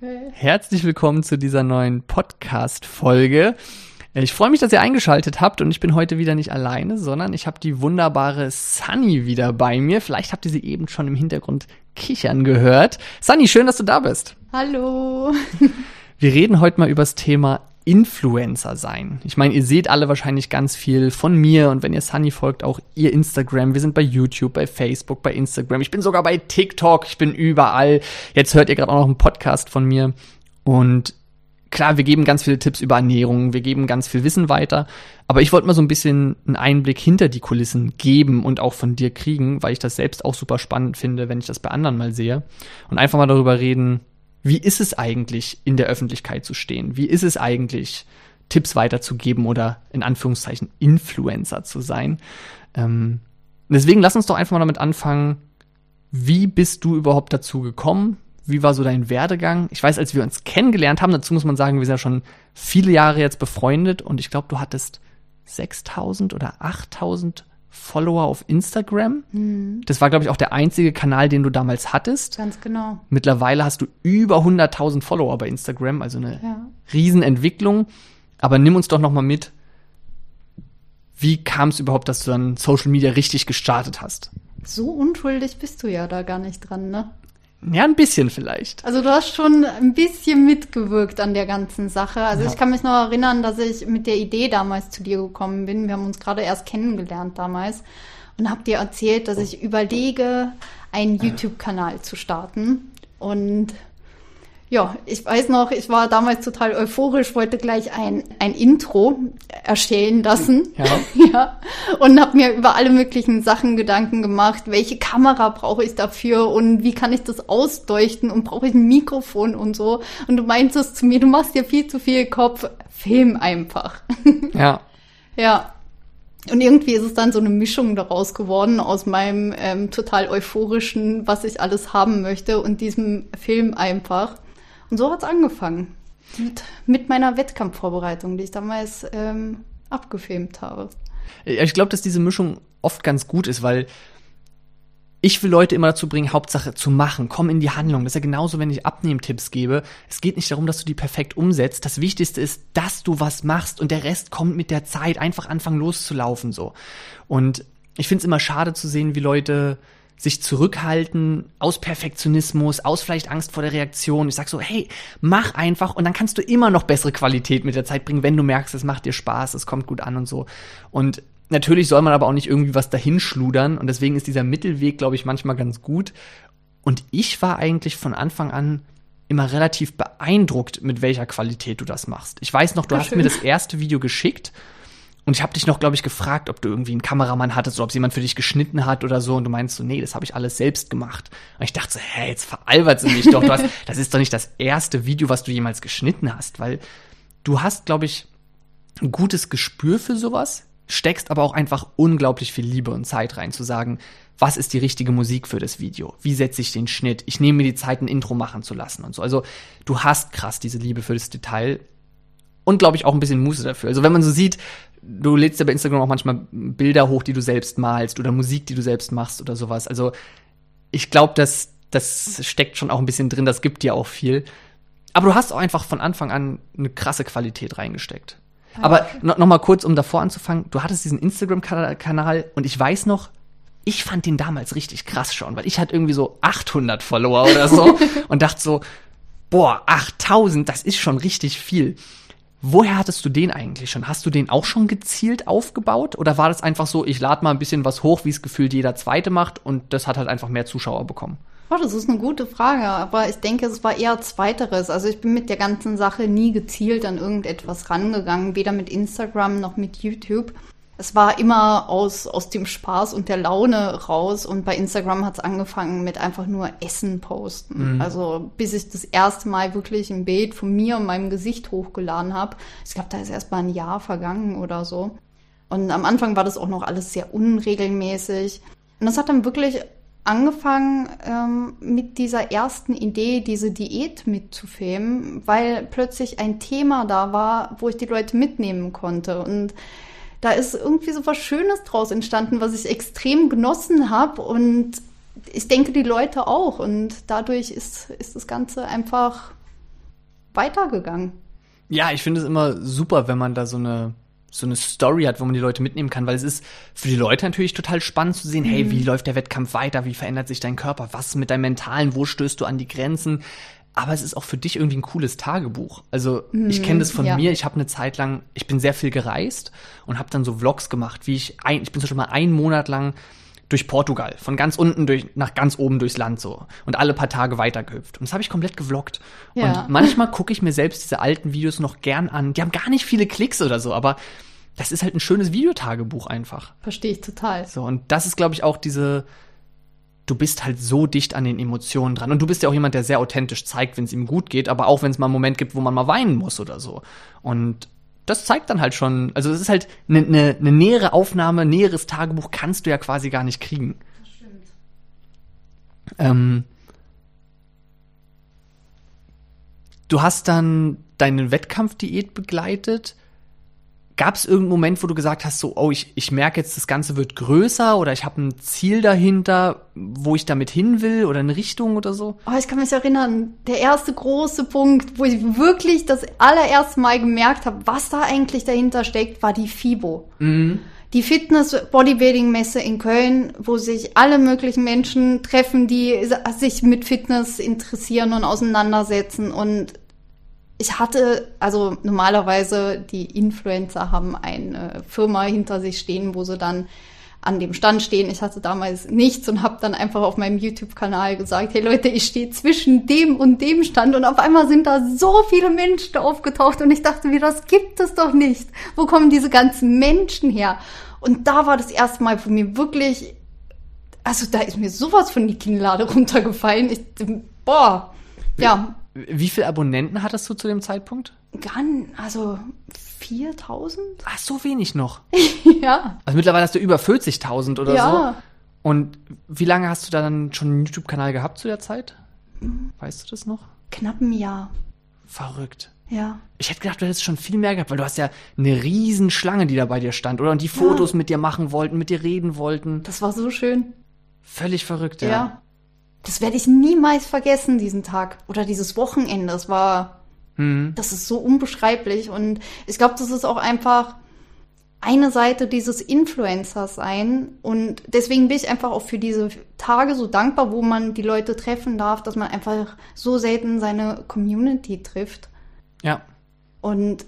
Herzlich willkommen zu dieser neuen Podcast-Folge. Ich freue mich, dass ihr eingeschaltet habt und ich bin heute wieder nicht alleine, sondern ich habe die wunderbare Sunny wieder bei mir. Vielleicht habt ihr sie eben schon im Hintergrund kichern gehört. Sunny, schön, dass du da bist. Hallo. Wir reden heute mal über das Thema Influencer sein. Ich meine, ihr seht alle wahrscheinlich ganz viel von mir und wenn ihr Sunny folgt, auch ihr Instagram. Wir sind bei YouTube, bei Facebook, bei Instagram. Ich bin sogar bei TikTok, ich bin überall. Jetzt hört ihr gerade auch noch einen Podcast von mir und klar, wir geben ganz viele Tipps über Ernährung, wir geben ganz viel Wissen weiter, aber ich wollte mal so ein bisschen einen Einblick hinter die Kulissen geben und auch von dir kriegen, weil ich das selbst auch super spannend finde, wenn ich das bei anderen mal sehe und einfach mal darüber reden, wie ist es eigentlich, in der Öffentlichkeit zu stehen? Wie ist es eigentlich, Tipps weiterzugeben oder in Anführungszeichen Influencer zu sein? Ähm, deswegen lass uns doch einfach mal damit anfangen, wie bist du überhaupt dazu gekommen? Wie war so dein Werdegang? Ich weiß, als wir uns kennengelernt haben, dazu muss man sagen, wir sind ja schon viele Jahre jetzt befreundet und ich glaube, du hattest 6000 oder 8000 Follower auf Instagram. Mhm. Das war, glaube ich, auch der einzige Kanal, den du damals hattest. Ganz genau. Mittlerweile hast du über 100.000 Follower bei Instagram, also eine ja. Riesenentwicklung. Aber nimm uns doch noch mal mit. Wie kam es überhaupt, dass du dann Social Media richtig gestartet hast? So unschuldig bist du ja da gar nicht dran, ne? Ja, ein bisschen vielleicht. Also du hast schon ein bisschen mitgewirkt an der ganzen Sache. Also ja. ich kann mich noch erinnern, dass ich mit der Idee damals zu dir gekommen bin. Wir haben uns gerade erst kennengelernt damals und hab dir erzählt, dass ich überlege, einen YouTube-Kanal zu starten. Und ja, ich weiß noch, ich war damals total euphorisch, wollte gleich ein, ein Intro erstellen lassen. Ja. ja. Und habe mir über alle möglichen Sachen Gedanken gemacht. Welche Kamera brauche ich dafür und wie kann ich das ausleuchten und brauche ich ein Mikrofon und so. Und du meintest zu mir, du machst dir viel zu viel Kopf, film einfach. Ja. ja. Und irgendwie ist es dann so eine Mischung daraus geworden aus meinem ähm, total euphorischen, was ich alles haben möchte und diesem Film einfach. Und so hat es angefangen. Mit, mit, meiner Wettkampfvorbereitung, die ich damals ähm, abgefilmt habe. Ich glaube, dass diese Mischung oft ganz gut ist, weil ich will Leute immer dazu bringen, Hauptsache zu machen, komm in die Handlung. Das ist ja genauso, wenn ich Abnehmtipps gebe. Es geht nicht darum, dass du die perfekt umsetzt. Das Wichtigste ist, dass du was machst und der Rest kommt mit der Zeit. Einfach anfangen loszulaufen so. Und ich finde es immer schade zu sehen, wie Leute sich zurückhalten aus Perfektionismus, aus vielleicht Angst vor der Reaktion. Ich sag so, hey, mach einfach und dann kannst du immer noch bessere Qualität mit der Zeit bringen, wenn du merkst, es macht dir Spaß, es kommt gut an und so. Und natürlich soll man aber auch nicht irgendwie was dahinschludern und deswegen ist dieser Mittelweg, glaube ich, manchmal ganz gut. Und ich war eigentlich von Anfang an immer relativ beeindruckt, mit welcher Qualität du das machst. Ich weiß noch, du Ach, hast schön. mir das erste Video geschickt und ich habe dich noch, glaube ich, gefragt, ob du irgendwie einen Kameramann hattest oder ob es jemand für dich geschnitten hat oder so. Und du meinst so, nee, das habe ich alles selbst gemacht. Und ich dachte so, hä, jetzt veralbert sie mich doch. Du hast, das ist doch nicht das erste Video, was du jemals geschnitten hast, weil du hast, glaube ich, ein gutes Gespür für sowas, steckst aber auch einfach unglaublich viel Liebe und Zeit rein, zu sagen, was ist die richtige Musik für das Video? Wie setze ich den Schnitt? Ich nehme mir die Zeit, ein Intro machen zu lassen und so. Also du hast krass diese Liebe für das Detail und glaube ich auch ein bisschen Muße dafür. Also wenn man so sieht, du lädst ja bei Instagram auch manchmal Bilder hoch, die du selbst malst oder Musik, die du selbst machst oder sowas. Also ich glaube, dass das steckt schon auch ein bisschen drin, das gibt dir auch viel. Aber du hast auch einfach von Anfang an eine krasse Qualität reingesteckt. Ja. Aber no, noch mal kurz, um davor anzufangen, du hattest diesen Instagram-Kanal und ich weiß noch, ich fand den damals richtig krass schon, weil ich hatte irgendwie so 800 Follower oder so und dachte so, boah, 8000, das ist schon richtig viel. Woher hattest du den eigentlich schon? Hast du den auch schon gezielt aufgebaut? Oder war das einfach so, ich lade mal ein bisschen was hoch, wie es gefühlt jeder zweite macht und das hat halt einfach mehr Zuschauer bekommen? Oh, das ist eine gute Frage, aber ich denke, es war eher zweiteres. Also ich bin mit der ganzen Sache nie gezielt an irgendetwas rangegangen, weder mit Instagram noch mit YouTube es war immer aus, aus dem Spaß und der Laune raus. Und bei Instagram hat es angefangen mit einfach nur Essen posten. Mhm. Also bis ich das erste Mal wirklich ein Bild von mir und meinem Gesicht hochgeladen habe. Ich glaube, da ist erst mal ein Jahr vergangen oder so. Und am Anfang war das auch noch alles sehr unregelmäßig. Und das hat dann wirklich angefangen ähm, mit dieser ersten Idee, diese Diät mitzufilmen, weil plötzlich ein Thema da war, wo ich die Leute mitnehmen konnte. Und da ist irgendwie so was Schönes draus entstanden, was ich extrem genossen habe und ich denke die Leute auch. Und dadurch ist, ist das Ganze einfach weitergegangen. Ja, ich finde es immer super, wenn man da so eine so eine Story hat, wo man die Leute mitnehmen kann, weil es ist für die Leute natürlich total spannend zu sehen, hey, wie läuft der Wettkampf weiter, wie verändert sich dein Körper, was mit deinem Mentalen, wo stößt du an die Grenzen, aber es ist auch für dich irgendwie ein cooles Tagebuch. Also ich kenne das von ja. mir, ich habe eine Zeit lang, ich bin sehr viel gereist und habe dann so Vlogs gemacht, wie ich ein, ich bin Beispiel mal einen Monat lang durch Portugal, von ganz unten durch, nach ganz oben durchs Land so und alle paar Tage weitergehüpft. Und das habe ich komplett gevloggt. Ja. Und manchmal gucke ich mir selbst diese alten Videos noch gern an. Die haben gar nicht viele Klicks oder so, aber das ist halt ein schönes Videotagebuch einfach. Verstehe ich total. So, und das ist, glaube ich, auch diese, du bist halt so dicht an den Emotionen dran. Und du bist ja auch jemand, der sehr authentisch zeigt, wenn es ihm gut geht, aber auch wenn es mal einen Moment gibt, wo man mal weinen muss oder so. Und das zeigt dann halt schon, also es ist halt eine ne, ne nähere Aufnahme, näheres Tagebuch kannst du ja quasi gar nicht kriegen. Das stimmt. Ähm, du hast dann deine Wettkampfdiät begleitet. Gab es irgendeinen Moment, wo du gesagt hast, so, oh, ich, ich merke jetzt, das Ganze wird größer oder ich habe ein Ziel dahinter, wo ich damit hin will oder eine Richtung oder so? Oh, ich kann mich erinnern, der erste große Punkt, wo ich wirklich das allererste Mal gemerkt habe, was da eigentlich dahinter steckt, war die FIBO. Die Fitness-Bodybuilding-Messe in Köln, wo sich alle möglichen Menschen treffen, die sich mit Fitness interessieren und auseinandersetzen. Und ich hatte, also normalerweise die Influencer haben eine Firma hinter sich stehen, wo sie dann an dem Stand stehen. Ich hatte damals nichts und habe dann einfach auf meinem YouTube-Kanal gesagt, hey Leute, ich stehe zwischen dem und dem Stand und auf einmal sind da so viele Menschen aufgetaucht und ich dachte mir, das gibt es doch nicht. Wo kommen diese ganzen Menschen her? Und da war das erste Mal für mich wirklich, also da ist mir sowas von die Kinnlade runtergefallen. Ich, boah, ja, Wie viele Abonnenten hattest du zu dem Zeitpunkt? gar, n- also 4000? Ach, so wenig noch. ja, Also mittlerweile hast du über 40.000 oder ja. so. Und wie lange hast du da dann schon einen YouTube-Kanal gehabt zu der Zeit? Weißt du das noch? Knapp ein Jahr, Verrückt. ja. Ich hätte gedacht, du hättest schon viel mehr gehabt, weil du hast ja eine riesen Schlange, die da bei dir stand, oder? Und die Fotos mit dir machen wollten, mit dir reden wollten. Das war so schön. Völlig verrückt, Ja. ja. Das werde ich niemals vergessen, diesen Tag. Oder dieses Wochenende. Das war, Mhm. das ist so unbeschreiblich. Und ich glaube, das ist auch einfach eine Seite dieses Influencers sein. Und deswegen bin ich einfach auch für diese Tage so dankbar, wo man die Leute treffen darf, dass man einfach so selten seine Community trifft. Ja. Und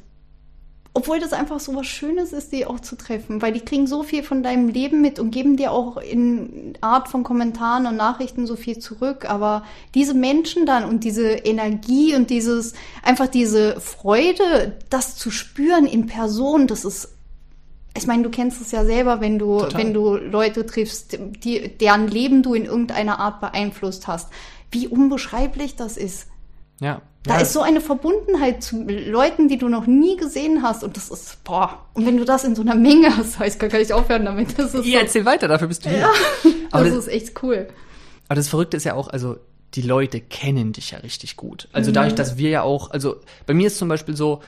obwohl das einfach so was Schönes ist, die auch zu treffen, weil die kriegen so viel von deinem Leben mit und geben dir auch in Art von Kommentaren und Nachrichten so viel zurück. Aber diese Menschen dann und diese Energie und dieses, einfach diese Freude, das zu spüren in Person, das ist, ich meine, du kennst es ja selber, wenn du, Total. wenn du Leute triffst, die, deren Leben du in irgendeiner Art beeinflusst hast. Wie unbeschreiblich das ist. Ja. Da ja. ist so eine Verbundenheit zu Leuten, die du noch nie gesehen hast. Und das ist, boah. Und wenn du das in so einer Menge hast, ich kann gar nicht aufhören damit. Das ist, Ja, erzähl weiter, dafür bist du hier. so, aber das das- ist echt cool. Aber das Verrückte ist ja auch, also die Leute kennen dich ja richtig gut. Also dadurch, dass wir ja auch, also bei mir ist zum Beispiel so,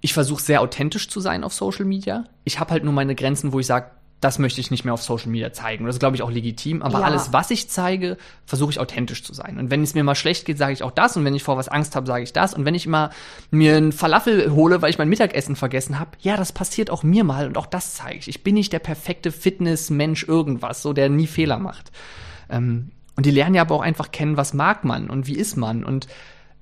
ich versuche sehr authentisch zu sein auf Social Media. Ich habe halt nur meine Grenzen, wo ich sage, das möchte ich nicht mehr auf Social Media zeigen. Und das ist, glaube ich, auch legitim. Aber Ja. alles, was ich zeige, versuche ich authentisch zu sein. Und wenn es mir mal schlecht geht, sage ich auch das. Und wenn ich vor was Angst habe, sage ich das. Und wenn ich mal mir einen Falafel hole, weil ich mein Mittagessen vergessen habe, ja, das passiert auch mir mal. Und auch das zeige ich. Ich bin nicht der perfekte Fitness-Mensch irgendwas, so der nie Fehler macht. Ähm, und die lernen ja aber auch einfach kennen, was mag man und wie ist man. Und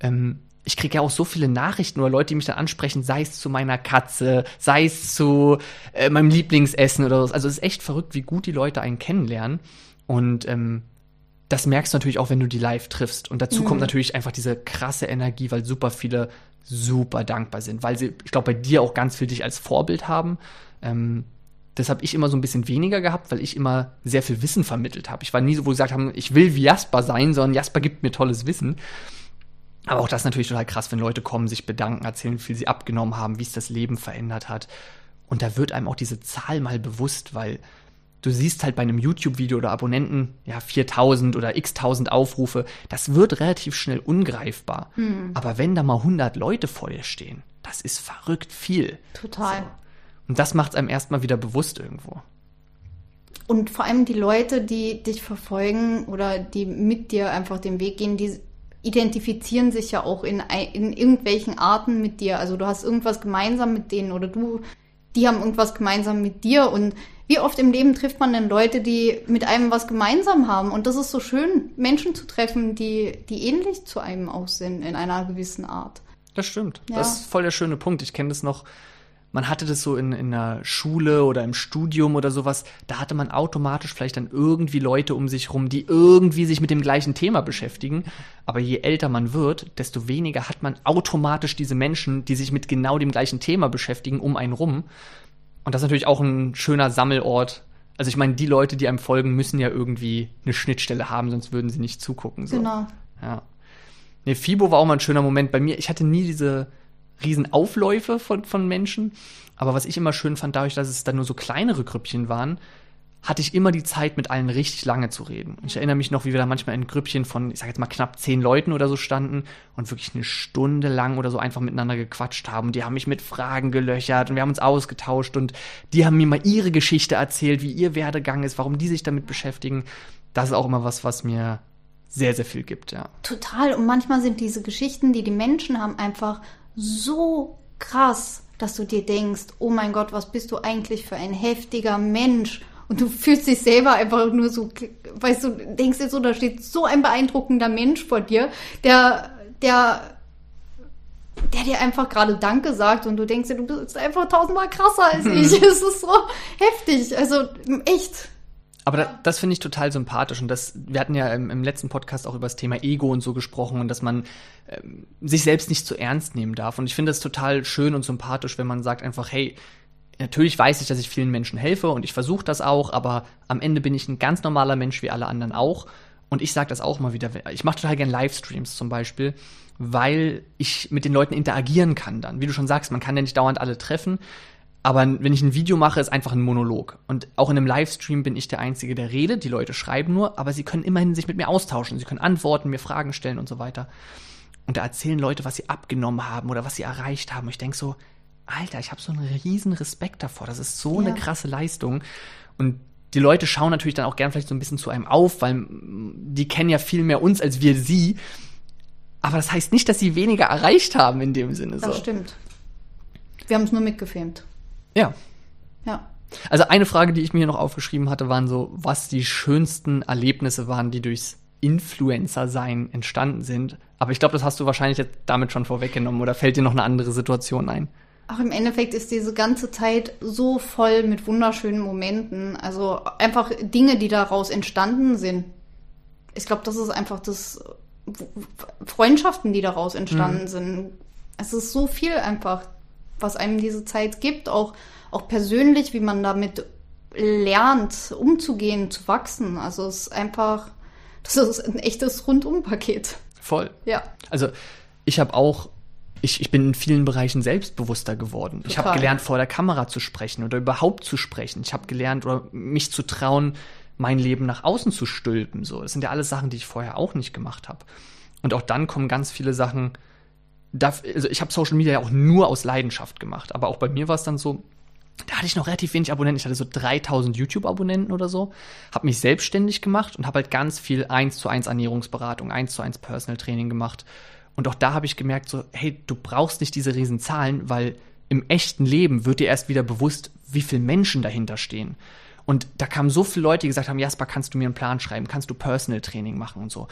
ähm, ich kriege ja auch so viele Nachrichten oder Leute, die mich dann ansprechen, sei es zu meiner Katze, sei es zu äh, meinem Lieblingsessen oder so. Also es ist echt verrückt, wie gut die Leute einen kennenlernen. Und ähm, das merkst du natürlich auch, wenn du die live triffst. Und dazu kommt natürlich einfach diese krasse Energie, weil super viele super dankbar sind, weil sie, ich glaube, bei dir auch ganz viel dich als Vorbild haben. Ähm, das habe ich immer so ein bisschen weniger gehabt, weil ich immer sehr viel Wissen vermittelt habe. Ich war nie so, wo sie gesagt haben, ich will wie Jasper sein, sondern Jasper gibt mir tolles Wissen. Aber auch das ist natürlich total krass, wenn Leute kommen, sich bedanken, erzählen, wie viel sie abgenommen haben, wie es das Leben verändert hat. Und da wird einem auch diese Zahl mal bewusst, weil du siehst halt bei einem YouTube-Video oder Abonnenten, ja, 4000 oder x tausend Aufrufe, das wird relativ schnell ungreifbar. Aber wenn da mal 100 Leute vor dir stehen, das ist verrückt viel. Total. Und das macht es einem erstmal wieder bewusst irgendwo. Und vor allem die Leute, die dich verfolgen oder die mit dir einfach den Weg gehen, die identifizieren sich ja auch in, in irgendwelchen Arten mit dir. Also du hast irgendwas gemeinsam mit denen oder du, die haben irgendwas gemeinsam mit dir und wie oft im Leben trifft man denn Leute, die mit einem was gemeinsam haben? Und das ist so schön, Menschen zu treffen, die, die ähnlich zu einem auch sind in einer gewissen Art. Das stimmt. Ja. Das ist voll der schöne Punkt. Ich kenne das noch man hatte das so in, in der Schule oder im Studium oder sowas, da hatte man automatisch vielleicht dann irgendwie Leute um sich rum, die irgendwie sich mit dem gleichen Thema beschäftigen. Aber je älter man wird, desto weniger hat man automatisch diese Menschen, die sich mit genau dem gleichen Thema beschäftigen, um einen rum. Und das ist natürlich auch ein schöner Sammelort. Also ich meine, die Leute, die einem folgen, müssen ja irgendwie eine Schnittstelle haben, sonst würden sie nicht zugucken. So. Genau. Ja. Nee, Fibo war auch mal ein schöner Moment bei mir. Ich hatte nie diese Riesenaufläufe von, von Menschen. Aber was ich immer schön fand, dadurch, dass es dann nur so kleinere Grüppchen waren, hatte ich immer die Zeit, mit allen richtig lange zu reden. Ich erinnere mich noch, wie wir da manchmal in Grüppchen von, ich sag jetzt mal, knapp zehn Leuten oder so standen und wirklich eine Stunde lang oder so einfach miteinander gequatscht haben. Die haben mich mit Fragen gelöchert und wir haben uns ausgetauscht und die haben mir mal ihre Geschichte erzählt, wie ihr Werdegang ist, warum die sich damit beschäftigen. Das ist auch immer was, was mir sehr, sehr viel gibt, ja. Total. Und manchmal sind diese Geschichten, die die Menschen haben, einfach so krass, dass du dir denkst, oh mein Gott, was bist du eigentlich für ein heftiger Mensch? Und du fühlst dich selber einfach nur so, weißt du, denkst dir so, da steht so ein beeindruckender Mensch vor dir, der, der, der dir einfach gerade Danke sagt und du denkst dir, du bist einfach tausendmal krasser als hm. ich. Es ist so heftig. Also echt. Aber da, das finde ich total sympathisch und das, wir hatten ja im, im, letzten Podcast auch über das Thema Ego und so gesprochen und dass man ähm, sich selbst nicht zu ernst nehmen darf. Und ich finde das total schön und sympathisch, wenn man sagt einfach, hey, natürlich weiß ich, dass ich vielen Menschen helfe und ich versuche das auch, aber am Ende bin ich ein ganz normaler Mensch wie alle anderen auch. Und ich sage das auch mal wieder. Ich mache total gerne Livestreams zum Beispiel, weil ich mit den Leuten interagieren kann dann. Wie du schon sagst, man kann ja nicht dauernd alle treffen. Aber wenn ich ein Video mache, ist einfach ein Monolog. Und auch in einem Livestream bin ich der Einzige, der redet. Die Leute schreiben nur, aber sie können immerhin sich mit mir austauschen. Sie können antworten, mir Fragen stellen und so weiter. Und da erzählen Leute, was sie abgenommen haben oder was sie erreicht haben. Und ich denke so, Alter, ich habe so einen riesen Respekt davor. Das ist so ja. eine krasse Leistung. Und die Leute schauen natürlich dann auch gern vielleicht so ein bisschen zu einem auf, weil die kennen ja viel mehr uns als wir sie. Aber das heißt nicht, dass sie weniger erreicht haben in dem Sinne. Das so. stimmt. Wir haben es nur mitgefilmt. Ja. Ja. Also eine Frage, die ich mir hier noch aufgeschrieben hatte, waren so, was die schönsten Erlebnisse waren, die durchs Influencer-Sein entstanden sind. Aber ich glaube, das hast du wahrscheinlich jetzt damit schon vorweggenommen oder fällt dir noch eine andere Situation ein? Ach, im Endeffekt ist diese ganze Zeit so voll mit wunderschönen Momenten. Also einfach Dinge, die daraus entstanden sind. Ich glaube, das ist einfach das Freundschaften, die daraus entstanden mhm. sind. Es ist so viel einfach was einem diese Zeit gibt, auch, auch persönlich, wie man damit lernt, umzugehen, zu wachsen. Also es ist einfach, das ist ein echtes Rundumpaket. Voll. Ja. Also ich habe auch ich, ich bin in vielen Bereichen selbstbewusster geworden. Total. Ich habe gelernt, vor der Kamera zu sprechen oder überhaupt zu sprechen. Ich habe gelernt, oder mich zu trauen, mein Leben nach außen zu stülpen. So, das sind ja alles Sachen, die ich vorher auch nicht gemacht habe. Und auch dann kommen ganz viele Sachen, darf, also ich habe Social Media ja auch nur aus Leidenschaft gemacht, aber auch bei mir war es dann so, da hatte ich noch relativ wenig Abonnenten. Ich hatte so 3000 YouTube-Abonnenten oder so. Habe mich selbstständig gemacht und habe halt ganz viel 1 zu 1 Ernährungsberatung, 1 zu 1 Personal Training gemacht. Und auch da habe ich gemerkt, so, hey, du brauchst nicht diese riesen Zahlen, weil im echten Leben wird dir erst wieder bewusst, wie viele Menschen dahinter stehen. Und da kamen so viele Leute, die gesagt haben, Jasper, kannst du mir einen Plan schreiben? Kannst du Personal Training machen und so?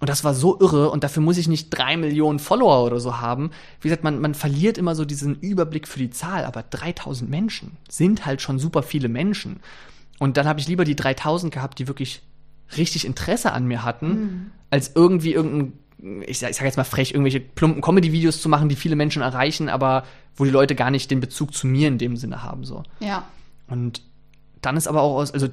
Und das war so irre und dafür muss ich nicht drei Millionen Follower oder so haben. Wie gesagt, man, man verliert immer so diesen Überblick für die Zahl, aber 3000 Menschen sind halt schon super viele Menschen. Und dann habe ich lieber die 3000 gehabt, die wirklich richtig Interesse an mir hatten, mhm. als irgendwie irgendein, ich sag, ich sag jetzt mal frech, irgendwelche plumpen Comedy-Videos zu machen, die viele Menschen erreichen, aber wo die Leute gar nicht den Bezug zu mir in dem Sinne haben, so. Ja. Und dann ist aber auch aus, also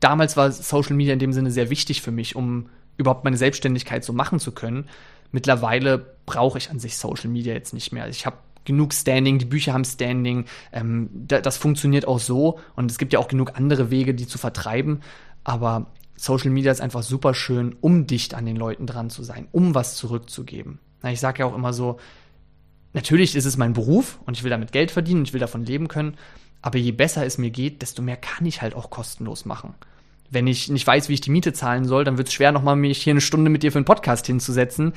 damals war Social Media in dem Sinne sehr wichtig für mich, um überhaupt meine Selbstständigkeit so machen zu können. Mittlerweile brauche ich an sich Social Media jetzt nicht mehr. Ich habe genug Standing, die Bücher haben Standing, ähm, da, das funktioniert auch so und es gibt ja auch genug andere Wege, die zu vertreiben, aber Social Media ist einfach super schön, um dicht an den Leuten dran zu sein, um was zurückzugeben. Ich sage ja auch immer so, natürlich ist es mein Beruf und ich will damit Geld verdienen, ich will davon leben können, aber je besser es mir geht, desto mehr kann ich halt auch kostenlos machen. Wenn ich nicht weiß, wie ich die Miete zahlen soll, dann wird es schwer, nochmal mich hier eine Stunde mit dir für einen Podcast hinzusetzen.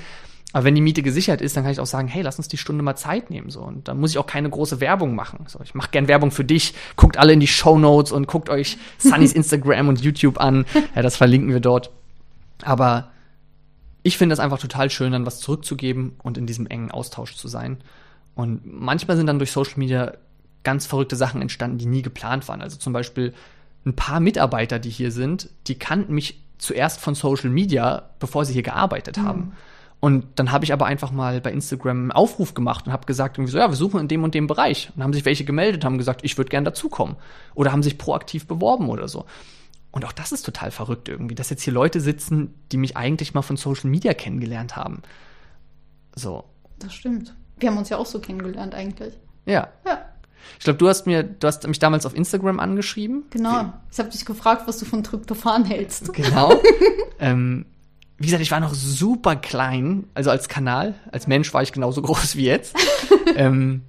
Aber wenn die Miete gesichert ist, dann kann ich auch sagen, hey, lass uns die Stunde mal Zeit nehmen. So. Und dann muss ich auch keine große Werbung machen. So, ich mache gern Werbung für dich. Guckt alle in die Show Notes und guckt euch Sunnys Instagram und YouTube an. Ja, das verlinken wir dort. Aber ich finde es einfach total schön, dann was zurückzugeben und in diesem engen Austausch zu sein. Und manchmal sind dann durch Social Media ganz verrückte Sachen entstanden, die nie geplant waren. Also zum Beispiel ein paar Mitarbeiter, die hier sind, die kannten mich zuerst von Social Media, bevor sie hier gearbeitet mhm. haben. Und dann habe ich aber einfach mal bei Instagram einen Aufruf gemacht und habe gesagt, irgendwie so, ja, wir suchen in dem und dem Bereich. Und haben sich welche gemeldet, haben gesagt, ich würde gern dazukommen. Oder haben sich proaktiv beworben oder so. Und auch das ist total verrückt irgendwie, dass jetzt hier Leute sitzen, die mich eigentlich mal von Social Media kennengelernt haben. So. Das stimmt. Wir haben uns ja auch so kennengelernt eigentlich. Ja. Ja. Ich glaube, du hast mir, du hast mich damals auf Instagram angeschrieben. Genau. Ich habe dich gefragt, was du von Tryptophan hältst. Genau. ähm, wie gesagt, ich war noch super klein, also als Kanal, als Mensch war ich genauso groß wie jetzt. ähm,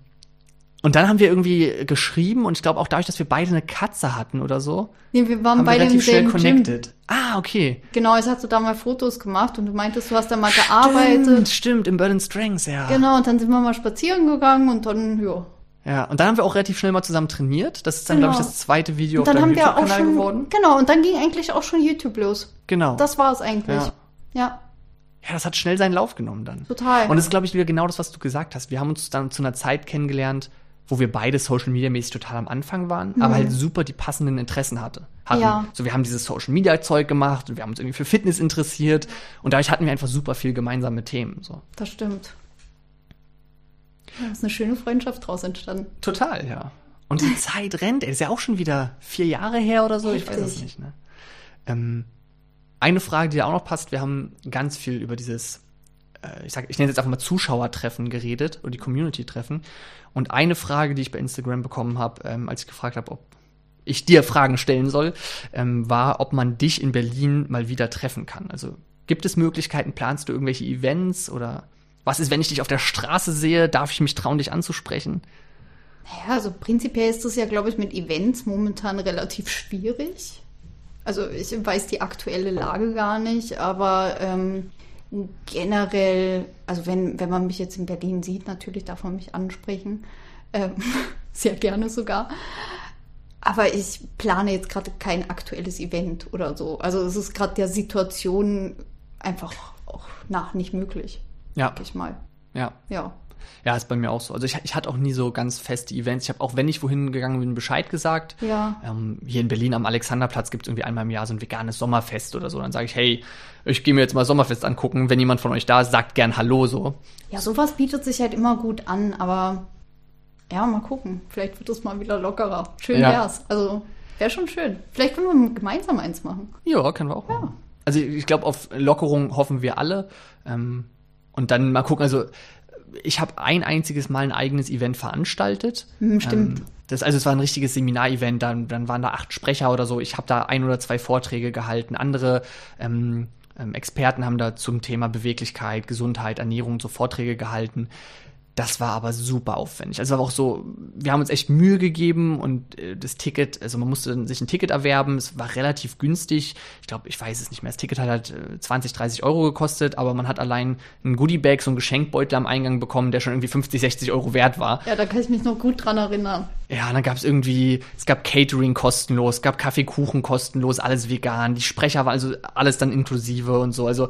und dann haben wir irgendwie geschrieben und ich glaube auch dadurch, dass wir beide eine Katze hatten oder so. Nee, wir waren beide relativ schnell connected. Gym. Ah, okay. Genau, jetzt hast du da mal Fotos gemacht und du meintest, du hast da mal stimmt, gearbeitet. Stimmt, im Burden Strengths, ja. Genau, und dann sind wir mal spazieren gegangen und dann, ja. Ja, und dann haben wir auch relativ schnell mal zusammen trainiert. Das ist dann, genau. glaube ich, das zweite Video und dann auf deinem YouTube-Kanal geworden. Genau, und dann ging eigentlich auch schon YouTube los. Genau. Das war es eigentlich. Ja. ja. Ja, das hat schnell seinen Lauf genommen dann. Total. Und das ist, glaube ich, wieder genau das, was du gesagt hast. Wir haben uns dann zu einer Zeit kennengelernt, wo wir beide Social Media mäßig total am Anfang waren, mhm. aber halt super die passenden Interessen hatte, hatten. Ja. So, wir haben dieses Social Media Zeug gemacht und wir haben uns irgendwie für Fitness interessiert und dadurch hatten wir einfach super viel gemeinsame Themen, so. Das stimmt. Da ist eine schöne Freundschaft draus entstanden. Total, ja. Und die Zeit rennt, ey, ist ja auch schon wieder vier Jahre her oder so, Heftig. ich weiß es nicht, ne? Ähm, eine Frage, die da auch noch passt, wir haben ganz viel über dieses äh, ich, sag, ich nenne es jetzt einfach mal Zuschauertreffen geredet oder die Community-Treffen. Und eine Frage, die ich bei Instagram bekommen habe, ähm, als ich gefragt habe, ob ich dir Fragen stellen soll, ähm, war, ob man dich in Berlin mal wieder treffen kann. Also gibt es Möglichkeiten, planst du irgendwelche Events oder was ist, wenn ich dich auf der Straße sehe, darf ich mich trauen, dich anzusprechen? Naja, also prinzipiell ist das ja, glaube ich, mit Events momentan relativ schwierig. Also ich weiß die aktuelle Lage gar nicht, aber ähm, generell, also wenn, wenn man mich jetzt in Berlin sieht, natürlich darf man mich ansprechen. Ähm, sehr gerne sogar. Aber ich plane jetzt gerade kein aktuelles Event oder so. Also es ist gerade der Situation einfach auch nach nicht möglich. Ja. Ich mal. Ja. Ja. Ja, ist bei mir auch so. Also ich, ich hatte auch nie so ganz feste Events. Ich habe auch, wenn ich wohin gegangen bin, Bescheid gesagt. Ja. Ähm, hier in Berlin am Alexanderplatz gibt es irgendwie einmal im Jahr so ein veganes Sommerfest oder so. Dann sage ich, hey, ich gehe mir jetzt mal Sommerfest angucken. Wenn jemand von euch da ist, sagt gern Hallo so. Ja, sowas bietet sich halt immer gut an, aber ja, mal gucken. Vielleicht wird es mal wieder lockerer. Schön ja. wär's. Also wäre schon schön. Vielleicht können wir gemeinsam eins machen. Ja, können wir auch. Ja. Also ich glaube, auf Lockerung hoffen wir alle. Ähm, und dann mal gucken, also ich habe ein einziges Mal ein eigenes Event veranstaltet. Hm, stimmt. Ähm, das, also es war ein richtiges Seminarevent, dann, dann waren da acht Sprecher oder so. Ich habe da ein oder zwei Vorträge gehalten. Andere ähm, ähm, Experten haben da zum Thema Beweglichkeit, Gesundheit, Ernährung so Vorträge gehalten. Das war aber super aufwendig. Also war auch so, wir haben uns echt Mühe gegeben und äh, das Ticket, also man musste sich ein Ticket erwerben, es war relativ günstig. Ich glaube, ich weiß es nicht mehr. Das Ticket hat halt 20, äh, 30 Euro gekostet, aber man hat allein ein Goodiebag, so ein Geschenkbeutel am Eingang bekommen, der schon irgendwie 50, 60 Euro wert war. Ja, da kann ich mich noch gut dran erinnern. Ja, dann gab es irgendwie, es gab Catering kostenlos, es gab Kaffeekuchen kostenlos, alles vegan, die Sprecher waren also alles dann inklusive und so. Also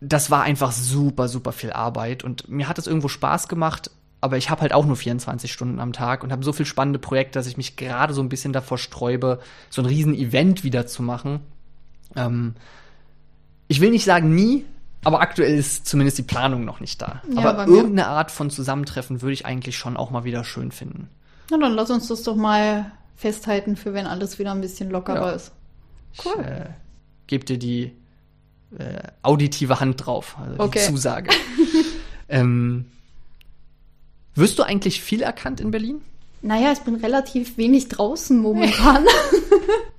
das war einfach super, super viel Arbeit und mir hat es irgendwo Spaß gemacht, aber ich habe halt auch nur 24 Stunden am Tag und habe so viel spannende Projekte, dass ich mich gerade so ein bisschen davor sträube, so ein riesen Event wieder zu machen. Ähm, ich will nicht sagen nie, aber aktuell ist zumindest die Planung noch nicht da. Ja, aber irgendeine Art von Zusammentreffen würde ich eigentlich schon auch mal wieder schön finden. Na dann lass uns das doch mal festhalten, für wenn alles wieder ein bisschen lockerer ja. ist. Cool. Ich äh, gebe dir die äh, auditive Hand drauf, also okay. die Zusage. ähm, wirst du eigentlich viel erkannt in Berlin? Naja, ich bin relativ wenig draußen momentan.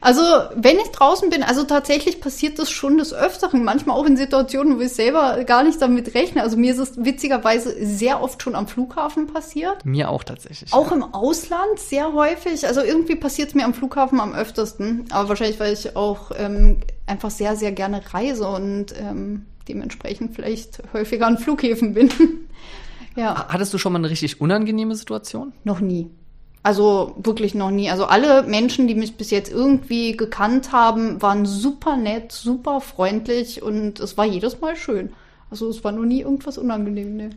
Also, wenn ich draußen bin, also tatsächlich passiert das schon des Öfteren, manchmal auch in Situationen, wo ich selber gar nicht damit rechne. Also mir ist es witzigerweise sehr oft schon am Flughafen passiert. Mir auch tatsächlich. Auch ja. im Ausland sehr häufig. Also irgendwie passiert es mir am Flughafen am öftesten. Aber wahrscheinlich, weil ich auch ähm, einfach sehr, sehr gerne reise und ähm, dementsprechend vielleicht häufiger an Flughäfen bin. ja. Hattest du schon mal eine richtig unangenehme Situation? Noch nie. Also wirklich noch nie. Also alle Menschen, die mich bis jetzt irgendwie gekannt haben, waren super nett, super freundlich und es war jedes Mal schön. Also es war noch nie irgendwas unangenehm. Ne.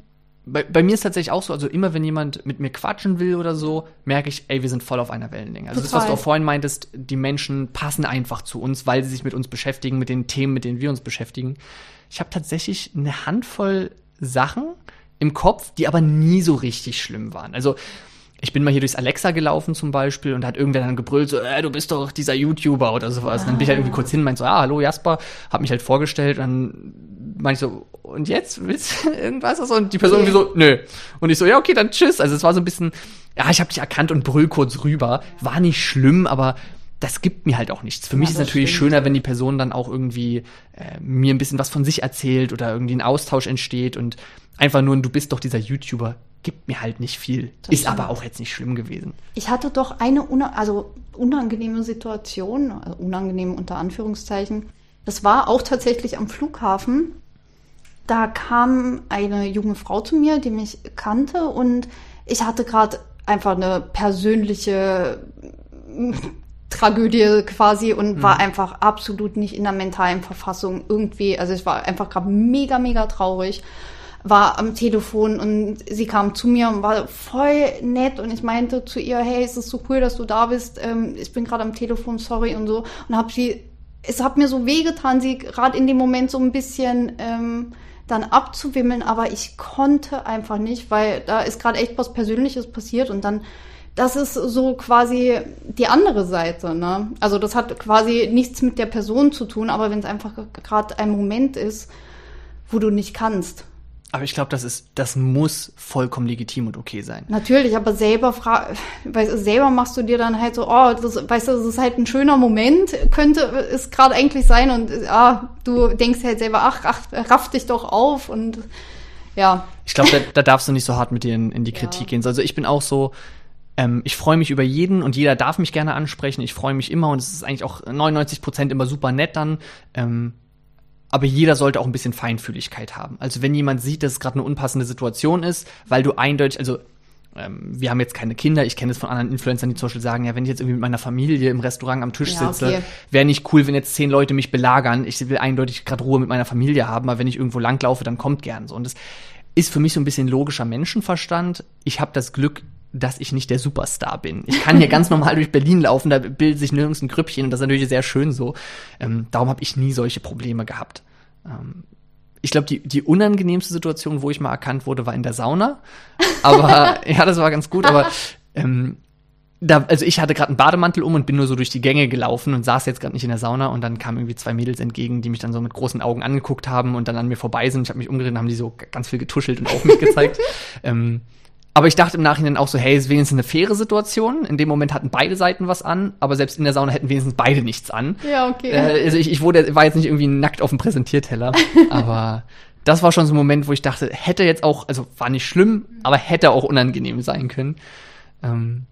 Bei, bei mir ist tatsächlich auch so, also immer wenn jemand mit mir quatschen will oder so, merke ich, ey, wir sind voll auf einer Wellenlänge. Also Total. das, was du auch vorhin meintest, die Menschen passen einfach zu uns, weil sie sich mit uns beschäftigen, mit den Themen, mit denen wir uns beschäftigen. Ich habe tatsächlich eine Handvoll Sachen im Kopf, die aber nie so richtig schlimm waren. Also ich bin mal hier durchs Alexa gelaufen zum Beispiel und da hat irgendwer dann gebrüllt, so, äh, du bist doch dieser YouTuber oder sowas. Und dann bin ich halt irgendwie kurz hin meinte so, ah, hallo Jasper, hab mich halt vorgestellt und dann meinte ich so, und jetzt willst du irgendwas? Und die Person irgendwie so, nö. Und ich so, ja, okay, dann tschüss. Also es war so ein bisschen, ja, ich habe dich erkannt und brüll kurz rüber. War nicht schlimm, aber das gibt mir halt auch nichts. Für ja, mich ist es natürlich stimmt. schöner, wenn die Person dann auch irgendwie äh, mir ein bisschen was von sich erzählt oder irgendwie ein Austausch entsteht und einfach nur, du bist doch dieser YouTuber gibt mir halt nicht viel. Das ist stimmt. aber auch jetzt nicht schlimm gewesen. Ich hatte doch eine una also unangenehme Situation, also unangenehm unter Anführungszeichen. Das war auch tatsächlich am Flughafen. Da kam eine junge Frau zu mir, die mich kannte und ich hatte gerade einfach eine persönliche Tragödie quasi und mhm. war einfach absolut nicht in der mentalen Verfassung irgendwie. Also ich war einfach gerade mega, mega traurig war am Telefon und sie kam zu mir und war voll nett und ich meinte zu ihr, hey, es ist so cool, dass du da bist. Ähm, ich bin gerade am Telefon, sorry und so. Und habe sie, es hat mir so wehgetan, sie gerade in dem Moment so ein bisschen ähm, dann abzuwimmeln, aber ich konnte einfach nicht, weil da ist gerade echt was Persönliches passiert und dann das ist so quasi die andere Seite. Ne? Also das hat quasi nichts mit der Person zu tun, aber wenn es einfach gerade ein Moment ist, wo du nicht kannst. Aber ich glaube, das ist, das muss vollkommen legitim und okay sein. Natürlich, aber selber fra weißt, selber machst du dir dann halt so, oh, das, weißt du, das ist halt ein schöner Moment, könnte es gerade eigentlich sein und ah, du denkst halt selber, ach, ach, raff dich doch auf und ja. Ich glaube, da, da, darfst du nicht so hart mit dir in, in die Kritik ja. gehen. Also ich bin auch so, ähm, ich freue mich über jeden und jeder darf mich gerne ansprechen. Ich freue mich immer und es ist eigentlich auch 99 Prozent immer super nett dann. Ähm, aber jeder sollte auch ein bisschen Feinfühligkeit haben. Also wenn jemand sieht, dass es gerade eine unpassende Situation ist, weil du eindeutig, also ähm, wir haben jetzt keine Kinder, ich kenne es von anderen Influencern, die zum Beispiel sagen, ja, wenn ich jetzt irgendwie mit meiner Familie im Restaurant am Tisch ja, sitze, okay. wäre nicht cool, wenn jetzt zehn Leute mich belagern. Ich will eindeutig gerade Ruhe mit meiner Familie haben, aber wenn ich irgendwo langlaufe, dann kommt gern so. Und das ist für mich so ein bisschen logischer Menschenverstand. Ich habe das Glück, dass ich nicht der Superstar bin. Ich kann hier ganz normal durch Berlin laufen, da bildet sich nirgends ein Grüppchen und das ist natürlich sehr schön so. Ähm, darum habe ich nie solche Probleme gehabt. Ähm, ich glaube, die, die unangenehmste Situation, wo ich mal erkannt wurde, war in der Sauna. Aber ja, das war ganz gut, aber ähm, da, also ich hatte gerade einen Bademantel um und bin nur so durch die Gänge gelaufen und saß jetzt gerade nicht in der Sauna und dann kamen irgendwie zwei Mädels entgegen, die mich dann so mit großen Augen angeguckt haben und dann an mir vorbei sind. Ich habe mich umgedreht und haben die so ganz viel getuschelt und auf mich gezeigt. ähm, aber ich dachte im Nachhinein auch so, hey, ist wenigstens eine faire Situation. In dem Moment hatten beide Seiten was an, aber selbst in der Sauna hätten wenigstens beide nichts an. Ja, okay. Äh, also ich, ich wurde, war jetzt nicht irgendwie nackt auf dem Präsentierteller, aber das war schon so ein Moment, wo ich dachte, hätte jetzt auch, also war nicht schlimm, aber hätte auch unangenehm sein können. Ähm,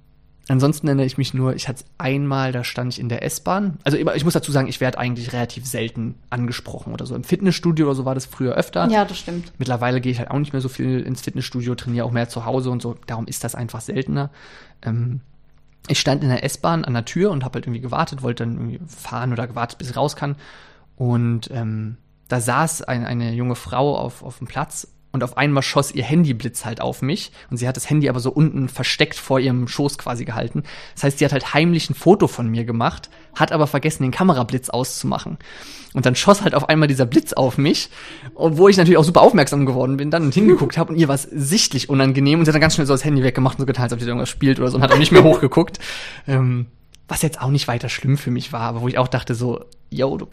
Ansonsten erinnere ich mich nur, ich hatte es einmal, da stand ich in der S-Bahn. Also ich muss dazu sagen, ich werde eigentlich relativ selten angesprochen oder so. Im Fitnessstudio oder so war das früher öfter. Ja, das stimmt. Mittlerweile gehe ich halt auch nicht mehr so viel ins Fitnessstudio, trainiere auch mehr zu Hause und so. Darum ist das einfach seltener. Ähm, ich stand in der S-Bahn an der Tür und habe halt irgendwie gewartet, wollte dann irgendwie fahren oder gewartet, bis ich raus kann. Und ähm, da saß ein, eine junge Frau auf, auf dem Platz und auf einmal schoss ihr Handyblitz halt auf mich und sie hat das Handy aber so unten versteckt vor ihrem Schoß quasi gehalten. Das heißt, sie hat halt heimlich ein Foto von mir gemacht, hat aber vergessen, den Kamerablitz auszumachen. Und dann schoss halt auf einmal dieser Blitz auf mich, obwohl ich natürlich auch super aufmerksam geworden bin, dann und hingeguckt habe und ihr war es sichtlich unangenehm und sie hat dann ganz schnell so das Handy weggemacht und so getan, als ob sie irgendwas spielt oder so und hat auch nicht mehr hochgeguckt. Ähm, was jetzt auch nicht weiter schlimm für mich war, aber wo ich auch dachte so, yo, du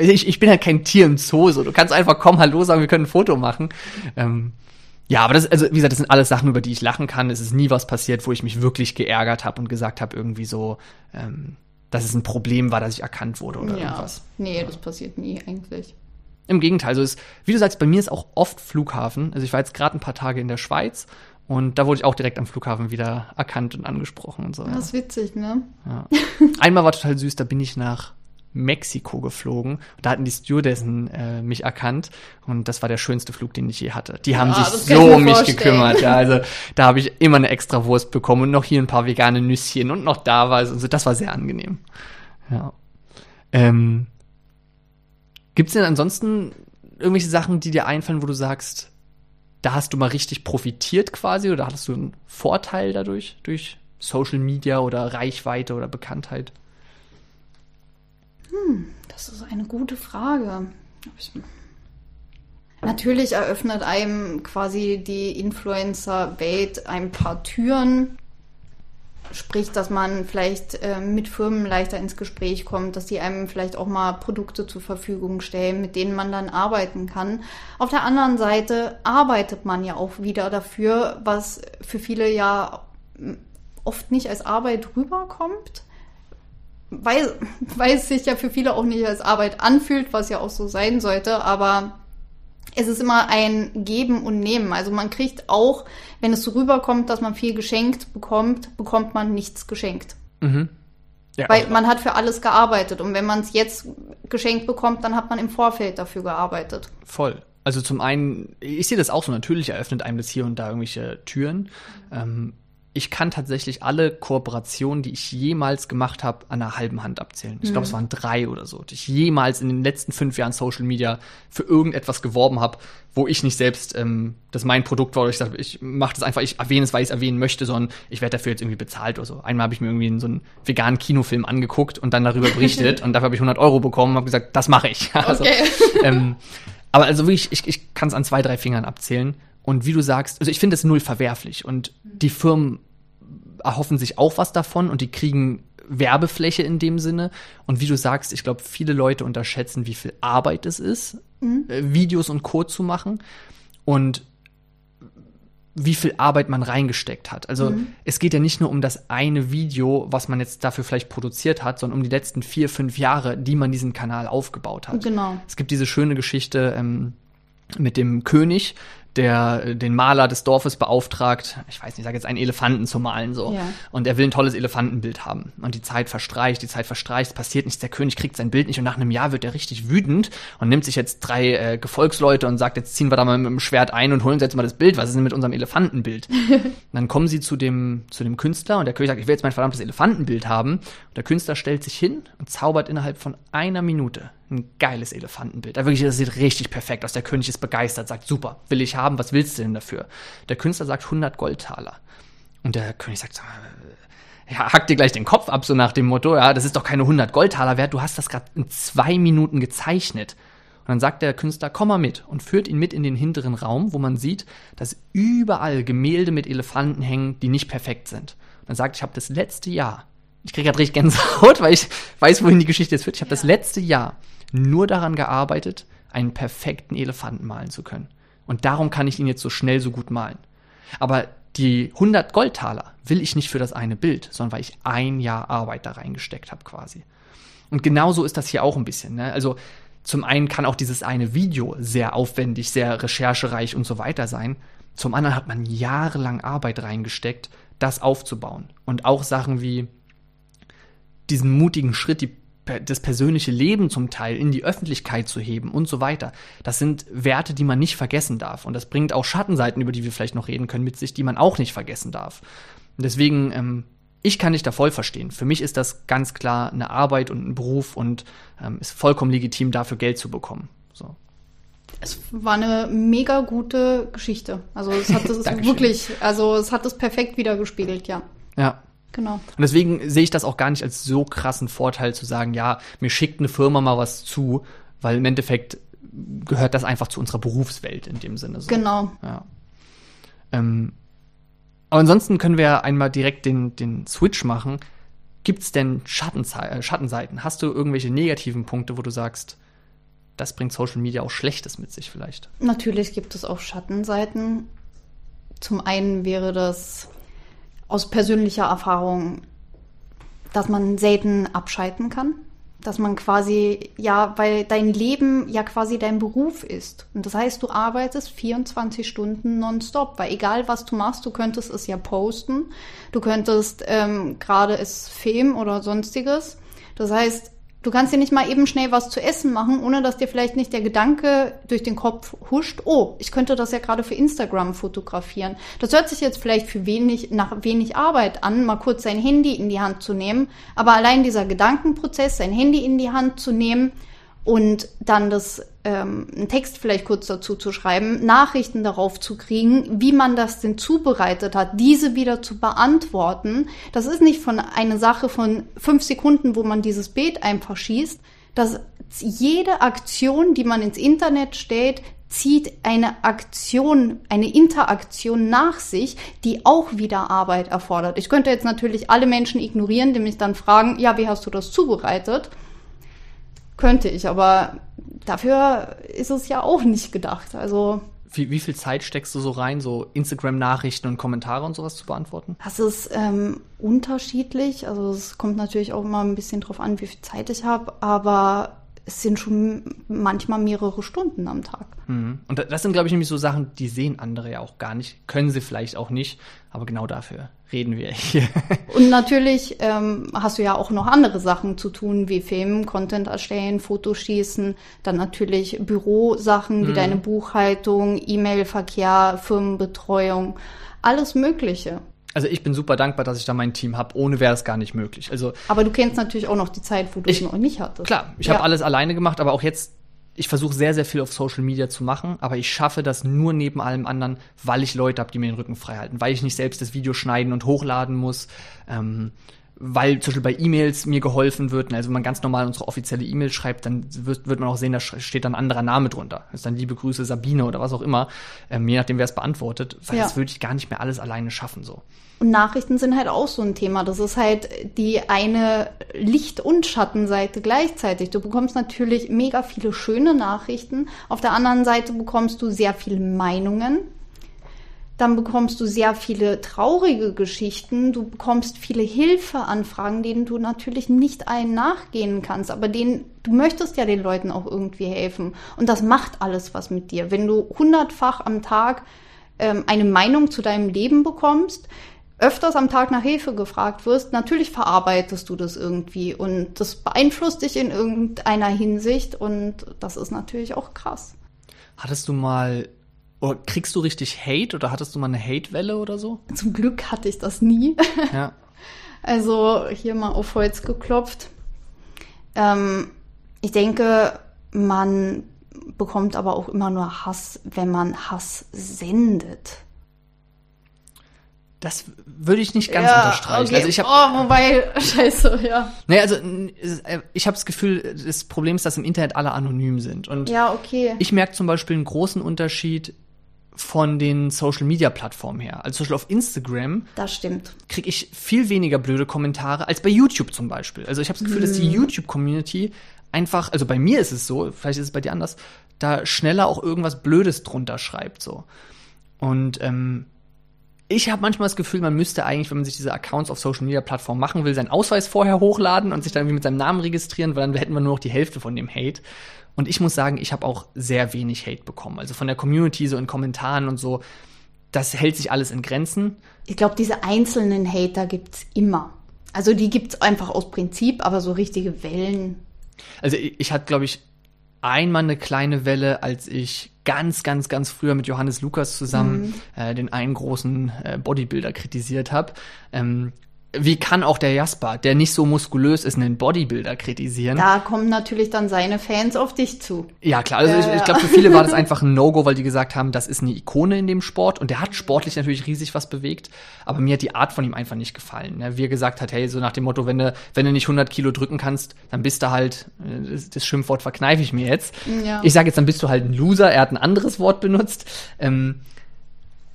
ich, ich bin halt kein Tier im Zoo, so. Du kannst einfach kommen, hallo sagen, wir können ein Foto machen. Ähm, ja, aber das, also wie gesagt, das sind alles Sachen, über die ich lachen kann. Es ist nie was passiert, wo ich mich wirklich geärgert habe und gesagt habe, irgendwie so, ähm, dass es ein Problem war, dass ich erkannt wurde oder ja. irgendwas. Nee, das passiert nie eigentlich. Im Gegenteil, also es, wie du sagst, bei mir ist auch oft Flughafen. Also ich war jetzt gerade ein paar Tage in der Schweiz und da wurde ich auch direkt am Flughafen wieder erkannt und angesprochen und so. Das ist witzig, ne? Ja. Einmal war total süß, da bin ich nach Mexiko geflogen. Da hatten die Stewardessen äh, mich erkannt und das war der schönste Flug, den ich je hatte. Die haben Ja, sich das kann ich so um mich vorstellen. gekümmert. Ja, also da habe ich immer eine extra Wurst bekommen und noch hier ein paar vegane Nüsschen und noch da war es. Also das war sehr angenehm. Ja. Ähm, Gibt es denn ansonsten irgendwelche Sachen, die dir einfallen, wo du sagst, da hast du mal richtig profitiert quasi oder hattest du einen Vorteil dadurch, durch Social Media oder Reichweite oder Bekanntheit? Das ist eine gute Frage. Ich- Natürlich eröffnet einem quasi die Influencer-Welt ein paar Türen. Sprich, dass man vielleicht äh, mit Firmen leichter ins Gespräch kommt, dass die einem vielleicht auch mal Produkte zur Verfügung stellen, mit denen man dann arbeiten kann. Auf der anderen Seite arbeitet man ja auch wieder dafür, was für viele ja mm, oft nicht als Arbeit rüberkommt weil, weil es sich ja für viele auch nicht als Arbeit anfühlt, was ja auch so sein sollte, aber es ist immer ein Geben und Nehmen. Also man kriegt auch, wenn es so rüberkommt, dass man viel geschenkt bekommt, bekommt man nichts geschenkt. Ja, Weil man hat für alles gearbeitet und wenn man es jetzt geschenkt bekommt, dann hat man im Vorfeld dafür gearbeitet. voll. Also zum einen, ich sehe das auch so, natürlich eröffnet einem das hier und da irgendwelche Türen. Ähm, ich kann tatsächlich alle Kooperationen, die ich jemals gemacht habe, an einer halben Hand abzählen. Ich glaube, es waren drei oder so, die ich jemals in den letzten fünf Jahren Social Media für irgendetwas geworben habe, wo ich nicht selbst ähm, das mein Produkt war oder ich sage, ich mache das einfach, ich erwähne es, weil ich es erwähnen möchte, sondern ich werde dafür jetzt irgendwie bezahlt oder so. Einmal habe ich mir irgendwie so einen veganen Kinofilm angeguckt und dann darüber berichtet und dafür habe ich 100 Euro bekommen und habe gesagt, das mache ich. Also, Okay. ähm, aber also wirklich, ich, ich kann es an zwei, drei Fingern abzählen. Und wie du sagst, also ich finde es null verwerflich. Und die Firmen erhoffen sich auch was davon und die kriegen Werbefläche in dem Sinne. Und wie du sagst, ich glaube, viele Leute unterschätzen, wie viel Arbeit es ist, äh, Videos und Co. zu machen. Und wie viel Arbeit man reingesteckt hat. Also es geht ja nicht nur um das eine Video, was man jetzt dafür vielleicht produziert hat, sondern um die letzten vier, fünf Jahre, die man diesen Kanal aufgebaut hat. Genau. Es gibt diese schöne Geschichte ähm, mit dem König, der äh, den Maler des Dorfes beauftragt, ich weiß nicht, ich sage jetzt einen Elefanten zu malen so. Ja. Und er will ein tolles Elefantenbild haben. Und die Zeit verstreicht, die Zeit verstreicht, es passiert nichts, der König kriegt sein Bild nicht und nach einem Jahr wird er richtig wütend und nimmt sich jetzt drei äh, Gefolgsleute und sagt, jetzt ziehen wir da mal mit dem Schwert ein und holen uns jetzt mal das Bild. Was ist denn mit unserem Elefantenbild? Dann kommen sie zu dem, zu dem Künstler und der König sagt, ich will jetzt mein verdammtes Elefantenbild haben. Und der Künstler stellt sich hin und zaubert innerhalb von einer Minute ein geiles Elefantenbild. Da wirklich, das sieht richtig perfekt aus. Der König ist begeistert, sagt, super, will ich haben, was willst du denn dafür? Der Künstler sagt 100 Goldtaler. Und der König sagt, äh, ja, hack dir gleich den Kopf ab, so nach dem Motto, ja, das ist doch keine 100 Goldtaler wert, du hast das gerade in zwei Minuten gezeichnet. Und dann sagt der Künstler, komm mal mit und führt ihn mit in den hinteren Raum, wo man sieht, dass überall Gemälde mit Elefanten hängen, die nicht perfekt sind. Und dann sagt, ich habe das letzte Jahr, ich kriege gerade richtig Gänsehaut, weil ich weiß, wohin die Geschichte jetzt führt, ich habe das letzte Jahr nur daran gearbeitet, einen perfekten Elefanten malen zu können. Und darum kann ich ihn jetzt so schnell so gut malen. Aber die 100 Goldtaler will ich nicht für das eine Bild, sondern weil ich ein Jahr Arbeit da reingesteckt habe quasi. Und genauso ist das hier auch ein bisschen. Ne? Also zum einen kann auch dieses eine Video sehr aufwendig, sehr recherchereich und so weiter sein. Zum anderen hat man jahrelang Arbeit reingesteckt, das aufzubauen. Und auch Sachen wie diesen mutigen Schritt, die, das persönliche Leben zum Teil in die Öffentlichkeit zu heben und so weiter. Das sind Werte, die man nicht vergessen darf. Und das bringt auch Schattenseiten, über die wir vielleicht noch reden können, mit sich, die man auch nicht vergessen darf. Und deswegen, ähm, ich kann dich da voll verstehen. Für mich ist das ganz klar eine Arbeit und ein Beruf und ähm, ist vollkommen legitim, dafür Geld zu bekommen. So. Es war eine mega gute Geschichte. Also es hat das wirklich, also es hat das perfekt wiedergespiegelt, ja. Ja, Genau. Und deswegen sehe ich das auch gar nicht als so krassen Vorteil zu sagen, ja, mir schickt eine Firma mal was zu, weil im Endeffekt gehört das einfach zu unserer Berufswelt in dem Sinne. So. Genau. Ja. Ähm, aber ansonsten können wir einmal direkt den, den Switch machen. Gibt es denn Schattenzei äh, Schattenseiten? Hast du irgendwelche negativen Punkte, wo du sagst, das bringt Social Media auch Schlechtes mit sich vielleicht? Natürlich gibt es auch Schattenseiten. Zum einen wäre das aus persönlicher Erfahrung dass man selten abschalten kann. Dass man quasi, ja, weil dein Leben ja quasi dein Beruf ist. Und das heißt, du arbeitest 24 Stunden nonstop, weil egal was du machst, du könntest es ja posten, du könntest ähm, gerade es filmen oder sonstiges. Das heißt, Du kannst dir nicht mal eben schnell was zu essen machen, ohne dass dir vielleicht nicht der Gedanke durch den Kopf huscht, oh, ich könnte das ja gerade für Instagram fotografieren. Das hört sich jetzt vielleicht für wenig, nach wenig Arbeit an, mal kurz sein Handy in die Hand zu nehmen. Aber allein dieser Gedankenprozess, sein Handy in die Hand zu nehmen, und dann das ähm, einen Text vielleicht kurz dazu zu schreiben, Nachrichten darauf zu kriegen, wie man das denn zubereitet hat, diese wieder zu beantworten. Das ist nicht von eine Sache von fünf Sekunden, wo man dieses Bild einfach schießt. Dass jede Aktion, die man ins Internet stellt, zieht eine Aktion, eine Interaktion nach sich, die auch wieder Arbeit erfordert. Ich könnte jetzt natürlich alle Menschen ignorieren, die mich dann fragen, ja, wie hast du das zubereitet? Könnte ich, aber dafür ist es ja auch nicht gedacht. Also wie, wie viel Zeit steckst du so rein, so Instagram-Nachrichten und Kommentare und sowas zu beantworten? Das ist ähm, unterschiedlich. Also es kommt natürlich auch immer ein bisschen drauf an, wie viel Zeit ich habe, aber es sind schon manchmal mehrere Stunden am Tag. Mhm. Und das sind, glaube ich, nämlich so Sachen, die sehen andere ja auch gar nicht, können sie vielleicht auch nicht, aber genau dafür reden wir hier. Und natürlich ähm, hast du ja auch noch andere Sachen zu tun, wie Filmen, Content erstellen, Fotos schießen, dann natürlich Bürosachen wie mhm. deine Buchhaltung, E-Mail-Verkehr, Firmenbetreuung, alles Mögliche. Also ich bin super dankbar, dass ich da mein Team habe. Ohne wäre es gar nicht möglich. Also aber du kennst natürlich auch noch die Zeit, wo du es noch nicht hattest. Klar, ich ja. habe alles alleine gemacht, aber auch jetzt ich versuche sehr, sehr viel auf Social Media zu machen, aber ich schaffe das nur neben allem anderen, weil ich Leute habe, die mir den Rücken frei halten, weil ich nicht selbst das Video schneiden und hochladen muss, ähm, weil zum Beispiel bei E-Mails mir geholfen wird. Also wenn man ganz normal unsere offizielle E-Mail schreibt, dann wird, wird man auch sehen, da steht dann ein anderer Name drunter. Das ist dann liebe Grüße Sabine oder was auch immer, ähm, je nachdem, wer es beantwortet, weil ja. das würde ich gar nicht mehr alles alleine schaffen so. Und Nachrichten sind halt auch so ein Thema. Das ist halt die eine Licht- und Schattenseite gleichzeitig. Du bekommst natürlich mega viele schöne Nachrichten. Auf der anderen Seite bekommst du sehr viele Meinungen. Dann bekommst du sehr viele traurige Geschichten. Du bekommst viele Hilfeanfragen, denen du natürlich nicht allen nachgehen kannst. Aber denen, du möchtest ja den Leuten auch irgendwie helfen. Und das macht alles was mit dir. Wenn du hundertfach am Tag ähm, eine Meinung zu deinem Leben bekommst, öfters am Tag nach Hilfe gefragt wirst, natürlich verarbeitest du das irgendwie und das beeinflusst dich in irgendeiner Hinsicht und das ist natürlich auch krass. Hattest du mal oder kriegst du richtig Hate oder hattest du mal eine Hate-Welle oder so? Zum Glück hatte ich das nie. Ja. Also hier mal auf Holz geklopft. Ähm, ich denke, man bekommt aber auch immer nur Hass, wenn man Hass sendet. Das würde ich nicht ganz ja, unterstreichen. Okay. Also ich hab, oh, wobei, scheiße, ja. Nee, also ich habe das Gefühl, das Problem ist, dass im Internet alle anonym sind. Und ja, okay. ich merke zum Beispiel einen großen Unterschied von den Social Media Plattformen her. Also zum Beispiel auf Instagram. Das stimmt. Kriege ich viel weniger blöde Kommentare als bei YouTube zum Beispiel. Also ich habe das Gefühl, hm. dass die hm. YouTube-Community einfach, also bei mir ist es so, vielleicht ist es bei dir anders, da schneller auch irgendwas Blödes drunter schreibt so. Und ähm, ich habe manchmal das Gefühl, man müsste eigentlich, wenn man sich diese Accounts auf Social Media Plattformen machen will, seinen Ausweis vorher hochladen und sich dann irgendwie mit seinem Namen registrieren, weil dann hätten wir nur noch die Hälfte von dem Hate. Und ich muss sagen, ich habe auch sehr wenig Hate bekommen. Also von der Community, so in Kommentaren und so. Das hält sich alles in Grenzen. Ich glaube, diese einzelnen Hater gibt's immer. Also die gibt's einfach aus Prinzip, aber so richtige Wellen. Also ich, ich hatte, glaube ich, einmal eine kleine Welle, als ich ganz, ganz, ganz früher mit Johannes Lukas zusammen mhm. äh, den einen großen äh, Bodybuilder kritisiert habe. Ähm, wie kann auch der Jasper, der nicht so muskulös ist, einen Bodybuilder kritisieren? Da kommen natürlich dann seine Fans auf dich zu. Ja, klar. Also ja, ich, ich glaube, für viele war das einfach ein No-Go, weil die gesagt haben, das ist eine Ikone in dem Sport und der hat sportlich natürlich riesig was bewegt, aber mir hat die Art von ihm einfach nicht gefallen. Ne? Wie er gesagt hat, hey, so nach dem Motto, wenn du, wenn du nicht 100 Kilo drücken kannst, dann bist du halt, äh, das, das Schimpfwort verkneife ich mir jetzt. Ja. Ich sage jetzt, dann bist du halt ein Loser. Er hat ein anderes Wort benutzt. Ähm,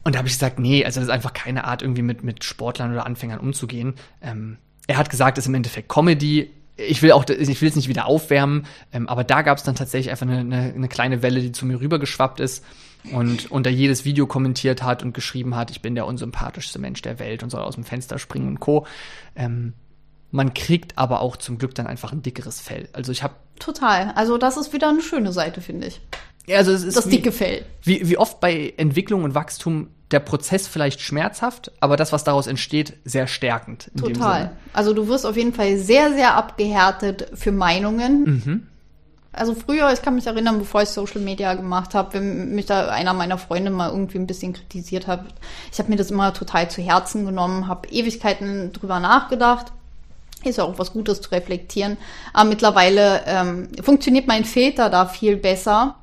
und da habe ich gesagt, nee, also das ist einfach keine Art, irgendwie mit, mit Sportlern oder Anfängern umzugehen. Ähm, er hat gesagt, es ist im Endeffekt Comedy. Ich will auch, ich will es nicht wieder aufwärmen, ähm, aber da gab es dann tatsächlich einfach eine, eine, eine kleine Welle, die zu mir rübergeschwappt ist und unter jedes Video kommentiert hat und geschrieben hat, ich bin der unsympathischste Mensch der Welt und soll aus dem Fenster springen und Co. Ähm, Man kriegt aber auch zum Glück dann einfach ein dickeres Fell. Also ich habe Total. Also das ist wieder eine schöne Seite, finde ich. also es ist Das wie, dicke Fell. Wie, wie oft bei Entwicklung und Wachstum der Prozess vielleicht schmerzhaft, aber das, was daraus entsteht, sehr stärkend. In Dem Total. Also du wirst auf jeden Fall sehr, sehr abgehärtet für Meinungen. Mhm. Also früher, ich kann mich erinnern, bevor ich Social Media gemacht habe, wenn mich da einer meiner Freunde mal irgendwie ein bisschen kritisiert hat, ich habe mir das immer total zu Herzen genommen, habe Ewigkeiten drüber nachgedacht. Ist ja auch was Gutes zu reflektieren. Aber mittlerweile ähm, funktioniert mein Filter da viel besser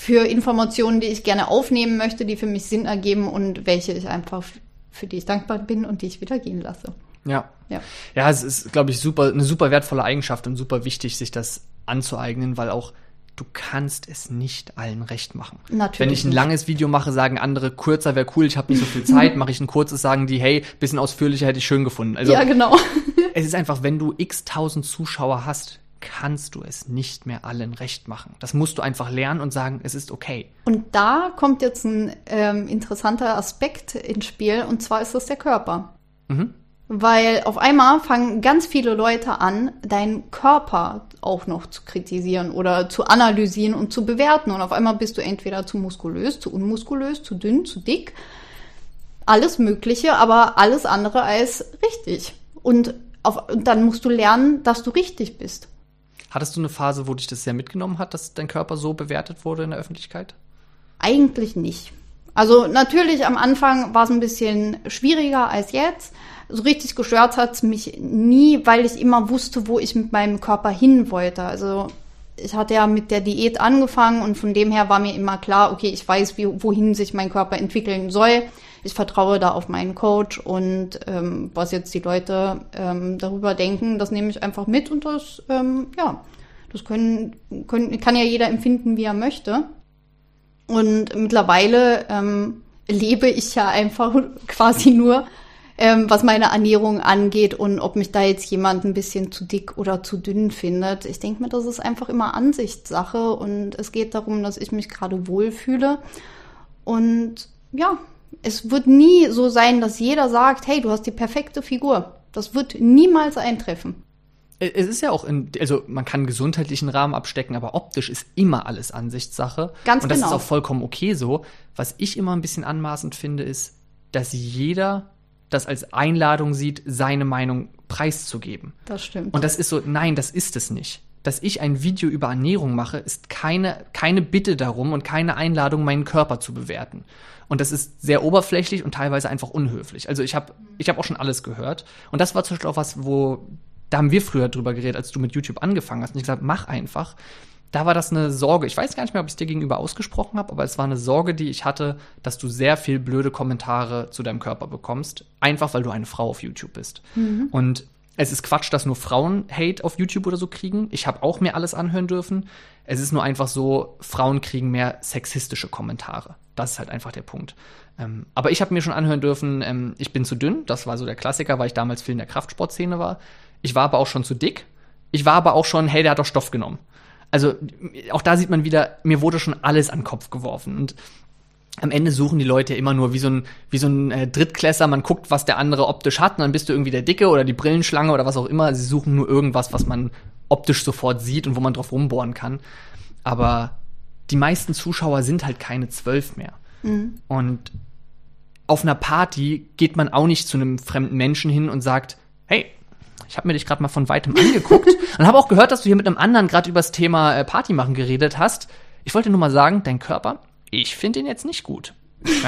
für Informationen, die ich gerne aufnehmen möchte, die für mich Sinn ergeben und welche ich einfach für die ich dankbar bin und die ich wieder gehen lasse. Ja. Ja. Ja, es ist, glaube ich, super, eine super wertvolle Eigenschaft und super wichtig, sich das anzueignen, weil auch du kannst es nicht allen recht machen. Natürlich Wenn ich ein langes Video mache, sagen andere, kurzer wäre cool, ich habe nicht so viel Zeit, mache ich ein kurzes, sagen die, hey, bisschen ausführlicher hätte ich schön gefunden. Also ja, genau. es ist einfach, wenn du x tausend Zuschauer hast, kannst du es nicht mehr allen recht machen. Das musst du einfach lernen und sagen, es ist okay. Und da kommt jetzt ein ähm, interessanter Aspekt ins Spiel, und zwar ist das der Körper. Mhm. Weil auf einmal fangen ganz viele Leute an, deinen Körper auch noch zu kritisieren oder zu analysieren und zu bewerten. Und auf einmal bist du entweder zu muskulös, zu unmuskulös, zu dünn, zu dick. Alles Mögliche, aber alles andere als richtig. Und, auf, und dann musst du lernen, dass du richtig bist. Hattest du eine Phase, wo dich das sehr mitgenommen hat, dass dein Körper so bewertet wurde in der Öffentlichkeit? Eigentlich nicht. Also natürlich am Anfang war es ein bisschen schwieriger als jetzt. So richtig gestört hat mich nie, weil ich immer wusste, wo ich mit meinem Körper hin wollte. Also ich hatte ja mit der Diät angefangen und von dem her war mir immer klar, okay, ich weiß, wie, wohin sich mein Körper entwickeln soll. Ich vertraue da auf meinen Coach und ähm, was jetzt die Leute ähm, darüber denken, das nehme ich einfach mit und das, ähm, ja, das können, können, kann ja jeder empfinden, wie er möchte. Und mittlerweile ähm, lebe ich ja einfach quasi nur, ähm, was meine Ernährung angeht und ob mich da jetzt jemand ein bisschen zu dick oder zu dünn findet. Ich denke mir, das ist einfach immer Ansichtssache und es geht darum, dass ich mich gerade wohlfühle. Und ja, es wird nie so sein, dass jeder sagt, hey, du hast die perfekte Figur. Das wird niemals eintreffen. Es ist ja auch in, also man kann einen gesundheitlichen Rahmen abstecken, aber optisch ist immer alles Ansichtssache. Ganz Und das genau. ist auch vollkommen okay so. Was ich immer ein bisschen anmaßend finde, ist, dass jeder das als Einladung sieht, seine Meinung preiszugeben. Das stimmt. Und das ist so, nein, das ist es nicht. Dass ich ein Video über Ernährung mache, ist keine, keine Bitte darum und keine Einladung, meinen Körper zu bewerten. Und das ist sehr oberflächlich und teilweise einfach unhöflich. Also ich habe ich hab auch schon alles gehört. Und das war zum Beispiel auch was, wo, da haben wir früher drüber geredet, als du mit YouTube angefangen hast. Und ich gesagt, mach einfach. Da war das eine Sorge. Ich weiß gar nicht mehr, ob ich es dir gegenüber ausgesprochen habe, aber es war eine Sorge, die ich hatte, dass du sehr viel blöde Kommentare zu deinem Körper bekommst. Einfach weil du eine Frau auf YouTube bist. Und es ist Quatsch, dass nur Frauen Hate auf YouTube oder so kriegen. Ich habe auch mir alles anhören dürfen. Es ist nur einfach so, Frauen kriegen mehr sexistische Kommentare. Das ist halt einfach der Punkt. Ähm, aber ich habe mir schon anhören dürfen, ähm, ich bin zu dünn. Das war so der Klassiker, weil ich damals viel in der Kraftsportszene war. Ich war aber auch schon zu dick. Ich war aber auch schon, hey, der hat doch Stoff genommen. Also auch da sieht man wieder, mir wurde schon alles an den Kopf geworfen. Und am Ende suchen die Leute ja immer nur wie so ein, wie so ein äh, Drittklässler, man guckt, was der andere optisch hat, und dann bist du irgendwie der Dicke oder die Brillenschlange oder was auch immer. Sie suchen nur irgendwas, was man optisch sofort sieht und wo man drauf rumbohren kann. Aber die meisten Zuschauer sind halt keine zwölf mehr. Und auf einer Party geht man auch nicht zu einem fremden Menschen hin und sagt, hey, ich habe mir dich gerade mal von weitem angeguckt und habe auch gehört, dass du hier mit einem anderen gerade über das Thema äh, Party machen geredet hast. Ich wollte nur mal sagen, dein Körper, ich finde ihn jetzt nicht gut.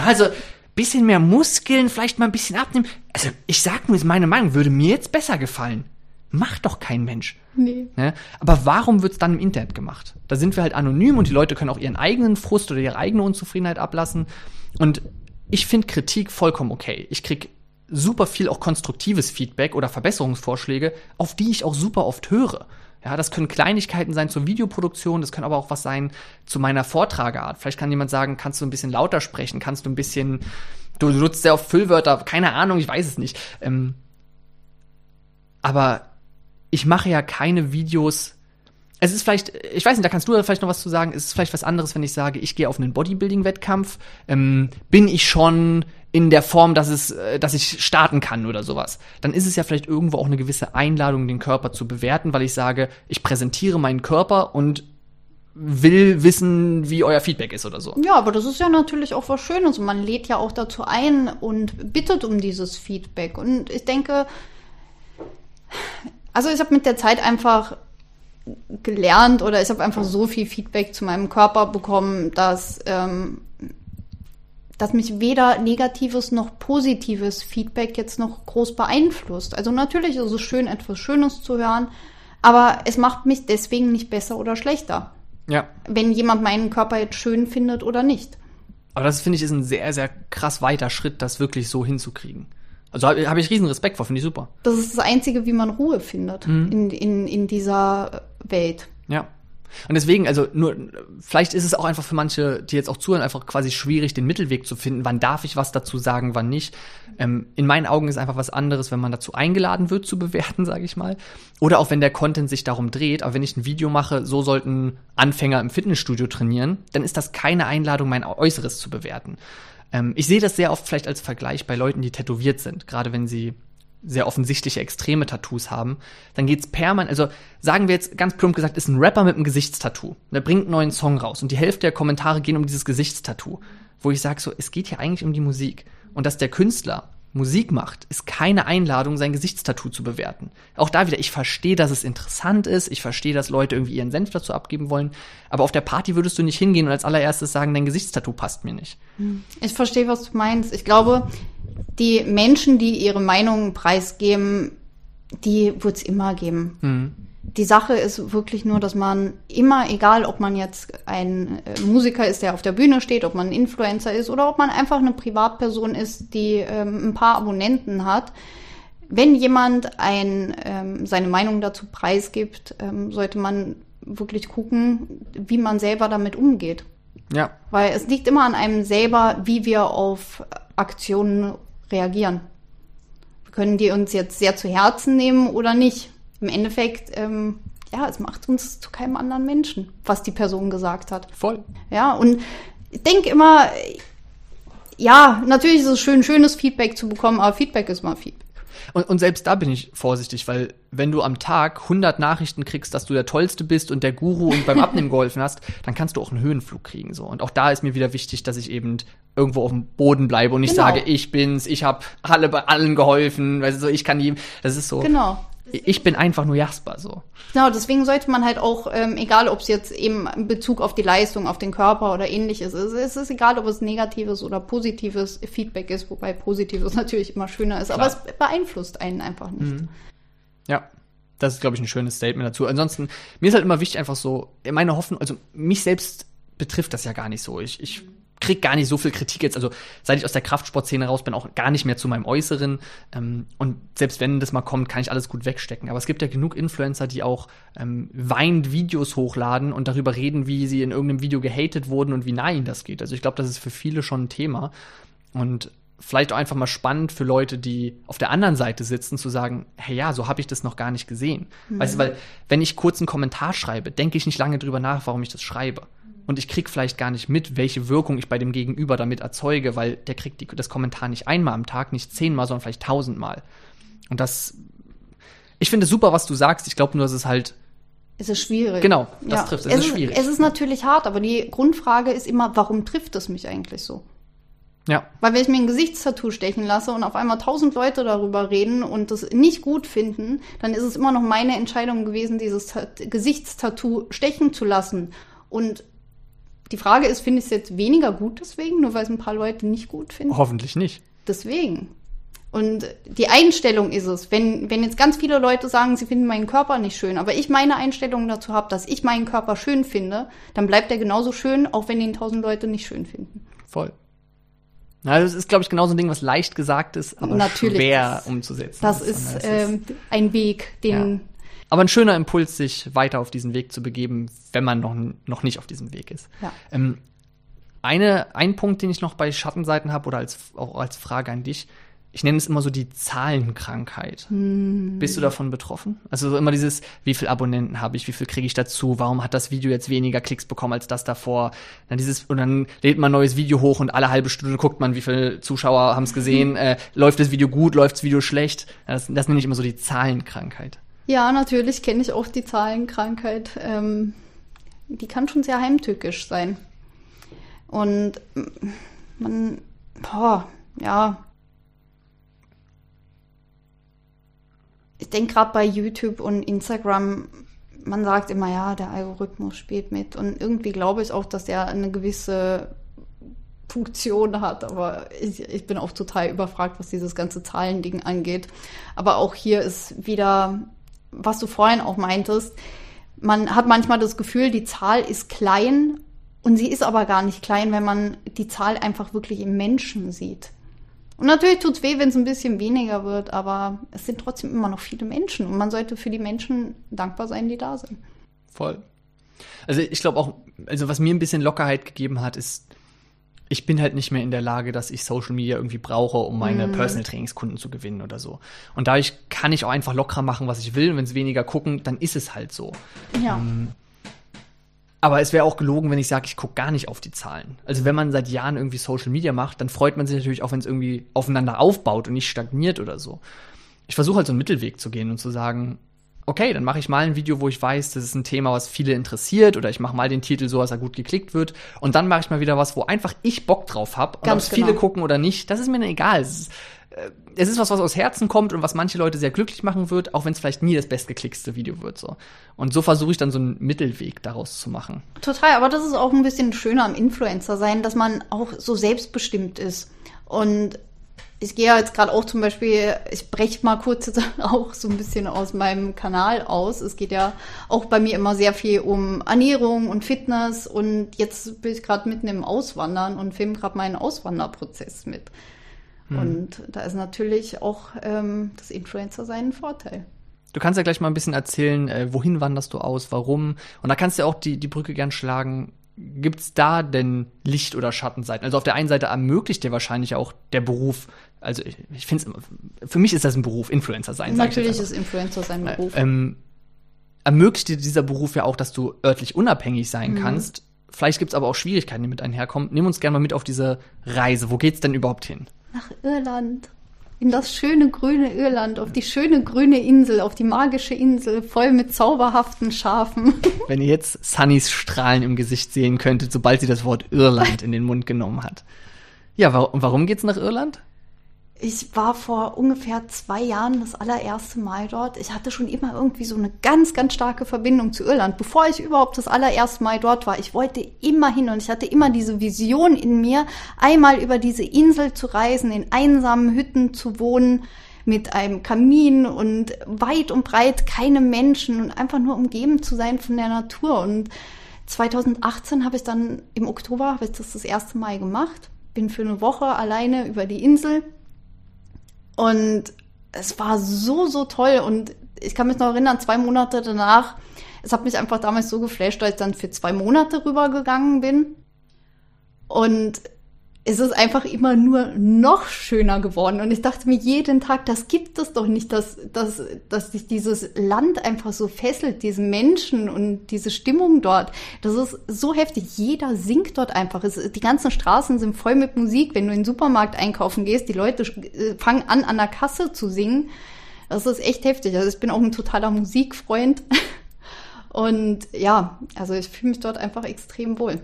Also bisschen mehr Muskeln, vielleicht mal ein bisschen abnehmen. Also ich sag nur, ist meine Meinung, würde mir jetzt besser gefallen. Macht doch kein Mensch. Nee. Ne? Aber warum wird's dann im Internet gemacht? Da sind wir halt anonym und die Leute können auch ihren eigenen Frust oder ihre eigene Unzufriedenheit ablassen. Und ich finde Kritik vollkommen okay. Ich krieg super viel auch konstruktives Feedback oder Verbesserungsvorschläge, auf die ich auch super oft höre. Ja, das können Kleinigkeiten sein zur Videoproduktion, das können aber auch was sein zu meiner Vortrageart. Vielleicht kann jemand sagen, kannst du ein bisschen lauter sprechen, kannst du ein bisschen, du nutzt sehr oft Füllwörter, keine Ahnung, ich weiß es nicht. Ähm, aber ich mache ja keine Videos. Es ist vielleicht, ich weiß nicht, da kannst du vielleicht noch was zu sagen. Es ist vielleicht was anderes, wenn ich sage, ich gehe auf einen Bodybuilding-Wettkampf. Ähm, bin ich schon in der Form, dass es, äh, dass ich starten kann oder sowas, dann ist es ja vielleicht irgendwo auch eine gewisse Einladung, den Körper zu bewerten, weil ich sage, ich präsentiere meinen Körper und will wissen, wie euer Feedback ist oder so. Ja, aber das ist ja natürlich auch was Schönes. Und man lädt ja auch dazu ein und bittet um dieses Feedback. Und ich denke, also ich habe mit der Zeit einfach gelernt oder ich habe einfach so viel Feedback zu meinem Körper bekommen, dass, ähm, dass mich weder negatives noch positives Feedback jetzt noch groß beeinflusst. Also natürlich ist es schön, etwas Schönes zu hören, aber es macht mich deswegen nicht besser oder schlechter. Ja. Wenn jemand meinen Körper jetzt schön findet oder nicht. Aber das finde ich ist ein sehr, sehr krass weiter Schritt, das wirklich so hinzukriegen. Also habe hab ich riesen Respekt vor, finde ich super. Das ist das Einzige, wie man Ruhe findet Mhm. in, in, in dieser Welt. Ja. Und deswegen, also nur, vielleicht ist es auch einfach für manche, die jetzt auch zuhören, einfach quasi schwierig, den Mittelweg zu finden. Wann darf ich was dazu sagen, wann nicht? Ähm, in meinen Augen ist einfach was anderes, wenn man dazu eingeladen wird zu bewerten, sage ich mal. Oder auch wenn der Content sich darum dreht. Aber wenn ich ein Video mache, so sollten Anfänger im Fitnessstudio trainieren, dann ist das keine Einladung, mein Äußeres zu bewerten. Ähm, ich sehe das sehr oft vielleicht als Vergleich bei Leuten, die tätowiert sind, gerade wenn sie sehr offensichtliche extreme Tattoos haben, dann geht's permanent, also sagen wir jetzt ganz plump gesagt, ist ein Rapper mit einem Gesichtstattoo. Der bringt einen neuen Song raus und die Hälfte der Kommentare gehen um dieses Gesichtstattoo, wo ich sage so, es geht hier eigentlich um die Musik und dass der Künstler Musik macht, ist keine Einladung, sein Gesichtstattoo zu bewerten. Auch da wieder, ich verstehe, dass es interessant ist, ich verstehe, dass Leute irgendwie ihren Senf dazu abgeben wollen, aber auf der Party würdest du nicht hingehen und als allererstes sagen, dein Gesichtstattoo passt mir nicht. Ich verstehe, was du meinst. Ich glaube, die Menschen, die ihre Meinungen preisgeben, die wird es immer geben. Die Sache ist wirklich nur, dass man immer, egal ob man jetzt ein äh, Musiker ist, der auf der Bühne steht, ob man ein Influencer ist oder ob man einfach eine Privatperson ist, die ähm, ein paar Abonnenten hat, wenn jemand ein, ähm, seine Meinung dazu preisgibt, ähm, sollte man wirklich gucken, wie man selber damit umgeht. Ja, Weil es liegt immer an einem selber, wie wir auf Aktionen reagieren. Wir können die uns jetzt sehr zu Herzen nehmen oder nicht. Im Endeffekt, ähm, ja, es macht uns zu keinem anderen Menschen, was die Person gesagt hat. voll. Ja, und ich denke immer, ja, natürlich ist es schön, schönes Feedback zu bekommen, aber Feedback ist mal Feedback. Und, und selbst da bin ich vorsichtig, weil wenn du am Tag 100 Nachrichten kriegst, dass du der Tollste bist und der Guru und beim Abnehmen geholfen hast, dann kannst du auch einen Höhenflug kriegen. So. Und auch da ist mir wieder wichtig, dass ich eben irgendwo auf dem Boden bleibe und nicht Genau. sage, ich bin's, ich habe alle bei allen geholfen, weißt du, so, ich kann jedem. Das ist so. Genau. Ich bin einfach nur Jasper so. Genau, deswegen sollte man halt auch, ähm, egal ob es jetzt eben in Bezug auf die Leistung, auf den Körper oder ähnliches ist, es ist egal, ob es negatives oder positives Feedback ist, wobei positives natürlich immer schöner ist, aber es Klar. beeinflusst einen einfach nicht. Ja. Das ist, glaube ich, ein schönes Statement dazu. Ansonsten, mir ist halt immer wichtig, einfach so, meine Hoffnung, also mich selbst betrifft das ja gar nicht so. Ich, ich krieg gar nicht so viel Kritik jetzt, also seit ich aus der Kraftsportszene raus bin, auch gar nicht mehr zu meinem Äußeren. Ähm, und selbst wenn das mal kommt, kann ich alles gut wegstecken. Aber es gibt ja genug Influencer, die auch ähm, weinend Videos hochladen und darüber reden, wie sie in irgendeinem Video gehatet wurden und wie nah ihnen das geht. Also ich glaube, das ist für viele schon ein Thema. Und vielleicht auch einfach mal spannend für Leute, die auf der anderen Seite sitzen, zu sagen, hey ja, so habe ich das noch gar nicht gesehen. Weißt du, weil wenn ich kurz einen Kommentar schreibe, denke ich nicht lange drüber nach, warum ich das schreibe. Und ich krieg vielleicht gar nicht mit, welche Wirkung ich bei dem Gegenüber damit erzeuge, weil der kriegt die, das Kommentar nicht einmal am Tag, nicht zehnmal, sondern vielleicht tausendmal. Und das, ich finde es super, was du sagst. Ich glaube nur, dass es halt, Es ist schwierig. genau, das trifft. Es, ist schwierig. Es ist natürlich hart, aber die Grundfrage ist immer, warum trifft es mich eigentlich so? ja, Weil wenn ich mir ein Gesichtstattoo stechen lasse und auf einmal tausend Leute darüber reden und das nicht gut finden, dann ist es immer noch meine Entscheidung gewesen, dieses Tat- Gesichtstattoo stechen zu lassen. Und die Frage ist, finde ich es jetzt weniger gut deswegen, nur weil es ein paar Leute nicht gut finden? hoffentlich nicht. Deswegen. Und die Einstellung ist es, wenn, wenn jetzt ganz viele Leute sagen, sie finden meinen Körper nicht schön, aber ich meine Einstellung dazu habe, dass ich meinen Körper schön finde, dann bleibt er genauso schön, auch wenn ihn tausend Leute nicht schön finden. Voll. Na, das ist, glaube ich, genau so ein Ding, was leicht gesagt ist, aber Natürlich, schwer das- umzusetzen. Das ist? Es ähm, ein Weg, den aber ein schöner Impuls, sich weiter auf diesen Weg zu begeben, wenn man noch, noch nicht auf diesem Weg ist. Ja. Ähm, eine, ein Punkt, den ich noch bei Schattenseiten habe oder als, auch als Frage an dich. ich nenne es immer so die Zahlenkrankheit. Hm. Bist du davon betroffen? Also so immer dieses, wie viel Abonnenten habe ich, wie viel kriege ich dazu, warum hat das Video jetzt weniger Klicks bekommen als das davor? Dann dieses, und dann lädt man ein neues Video hoch und alle halbe Stunde guckt man, wie viele Zuschauer haben es gesehen, äh, läuft das Video gut, läuft das Video schlecht. Das, das nenne ich immer so die Zahlenkrankheit. Ja, natürlich kenne ich auch die Zahlenkrankheit. Ähm, die kann schon sehr heimtückisch sein. Und man, boah, ja, ich denke gerade bei YouTube und Instagram, man sagt immer, ja, der Algorithmus spielt mit. Und irgendwie glaube ich auch, dass er eine gewisse Funktion hat, aber ich, ich bin auch total überfragt, was dieses ganze Zahlending angeht. Aber auch hier ist wieder, was du vorhin auch meintest, man hat manchmal das Gefühl, die Zahl ist klein und sie ist aber gar nicht klein, wenn man die Zahl einfach wirklich im Menschen sieht. Und natürlich tut es weh, wenn es ein bisschen weniger wird, aber es sind trotzdem immer noch viele Menschen und man sollte für die Menschen dankbar sein, die da sind. Voll. Also ich glaube auch, also was mir ein bisschen Lockerheit gegeben hat, ist, ich bin halt nicht mehr in der Lage, dass ich Social Media irgendwie brauche, um meine mm. Personal Trainingskunden zu gewinnen oder so. Und dadurch kann ich auch einfach lockerer machen, was ich will. Und wenn es weniger gucken, dann ist es halt so. Ja. Ähm, aber es wäre auch gelogen, wenn ich sage, ich gucke gar nicht auf die Zahlen. Also wenn man seit Jahren irgendwie Social Media macht, dann freut man sich natürlich auch, wenn es irgendwie aufeinander aufbaut und nicht stagniert oder so. Ich versuche halt so einen Mittelweg zu gehen und zu sagen, okay, dann mache ich mal ein Video, wo ich weiß, das ist ein Thema, was viele interessiert, oder ich mache mal den Titel so, dass er gut geklickt wird, und dann mache ich mal wieder was, wo einfach ich Bock drauf habe. Ob es genau. viele gucken oder nicht, das ist mir egal. Es ist, äh, es ist was, was aus Herzen kommt und was manche Leute sehr glücklich machen wird, auch wenn es vielleicht nie das bestgeklickste Video wird. So. Und so versuche ich dann so einen Mittelweg daraus zu machen. Total, aber das ist auch ein bisschen schöner am Influencer sein, dass man auch so selbstbestimmt ist. Und ich gehe jetzt gerade auch zum Beispiel, ich breche mal kurz jetzt auch so ein bisschen aus meinem Kanal aus. Es geht ja auch bei mir immer sehr viel um Ernährung und Fitness und jetzt bin ich gerade mitten im Auswandern und filme gerade meinen Auswanderprozess mit. Hm. Und da ist natürlich auch ähm, das Influencer seinen Vorteil. Du kannst ja gleich mal ein bisschen erzählen, äh, wohin wanderst du aus, warum. Und da kannst du ja auch die, die Brücke gern schlagen. Gibt es da denn Licht- oder Schattenseiten? Also auf der einen Seite ermöglicht dir wahrscheinlich auch der Beruf, also ich, ich finde es, für mich ist das ein Beruf, Influencer sein. Natürlich ist Influencer sein äh, Beruf. Äh, ähm, ermöglicht dir dieser Beruf ja auch, dass du örtlich unabhängig sein mhm. kannst. Vielleicht gibt es aber auch Schwierigkeiten, die mit einherkommen. Nimm uns gerne mal mit auf diese Reise. Wo geht's denn überhaupt hin? nach Irland. In das schöne grüne Irland, auf die schöne grüne Insel, auf die magische Insel, voll mit zauberhaften Schafen. Wenn ihr jetzt Sunnys Strahlen im Gesicht sehen könntet, sobald sie das Wort Irland in den Mund genommen hat. Ja, wa warum geht's nach Irland? Ich war vor ungefähr zwei Jahren das allererste Mal dort. Ich hatte schon immer irgendwie so eine ganz, ganz starke Verbindung zu Irland. Bevor ich überhaupt das allererste Mal dort war, ich wollte immer hin und ich hatte immer diese Vision in mir, einmal über diese Insel zu reisen, in einsamen Hütten zu wohnen, mit einem Kamin und weit und breit keine Menschen und einfach nur umgeben zu sein von der Natur. Und 2018 habe ich dann im Oktober habe ich das das erste Mal gemacht. Bin für eine Woche alleine über die Insel und es war so, so toll. Und ich kann mich noch erinnern, zwei Monate danach, es hat mich einfach damals so geflasht, dass ich dann für zwei Monate rübergegangen bin. Und es ist einfach immer nur noch schöner geworden. Und ich dachte mir jeden Tag, das gibt es doch nicht, dass, dass, dass sich dieses Land einfach so fesselt, diese Menschen und diese Stimmung dort. Das ist so heftig. Jeder singt dort einfach. Es, die ganzen Straßen sind voll mit Musik. Wenn du in den Supermarkt einkaufen gehst, die Leute äh, fangen an, an der Kasse zu singen. Das ist echt heftig. Also ich bin auch ein totaler Musikfreund. Und ja, also ich fühle mich dort einfach extrem wohl.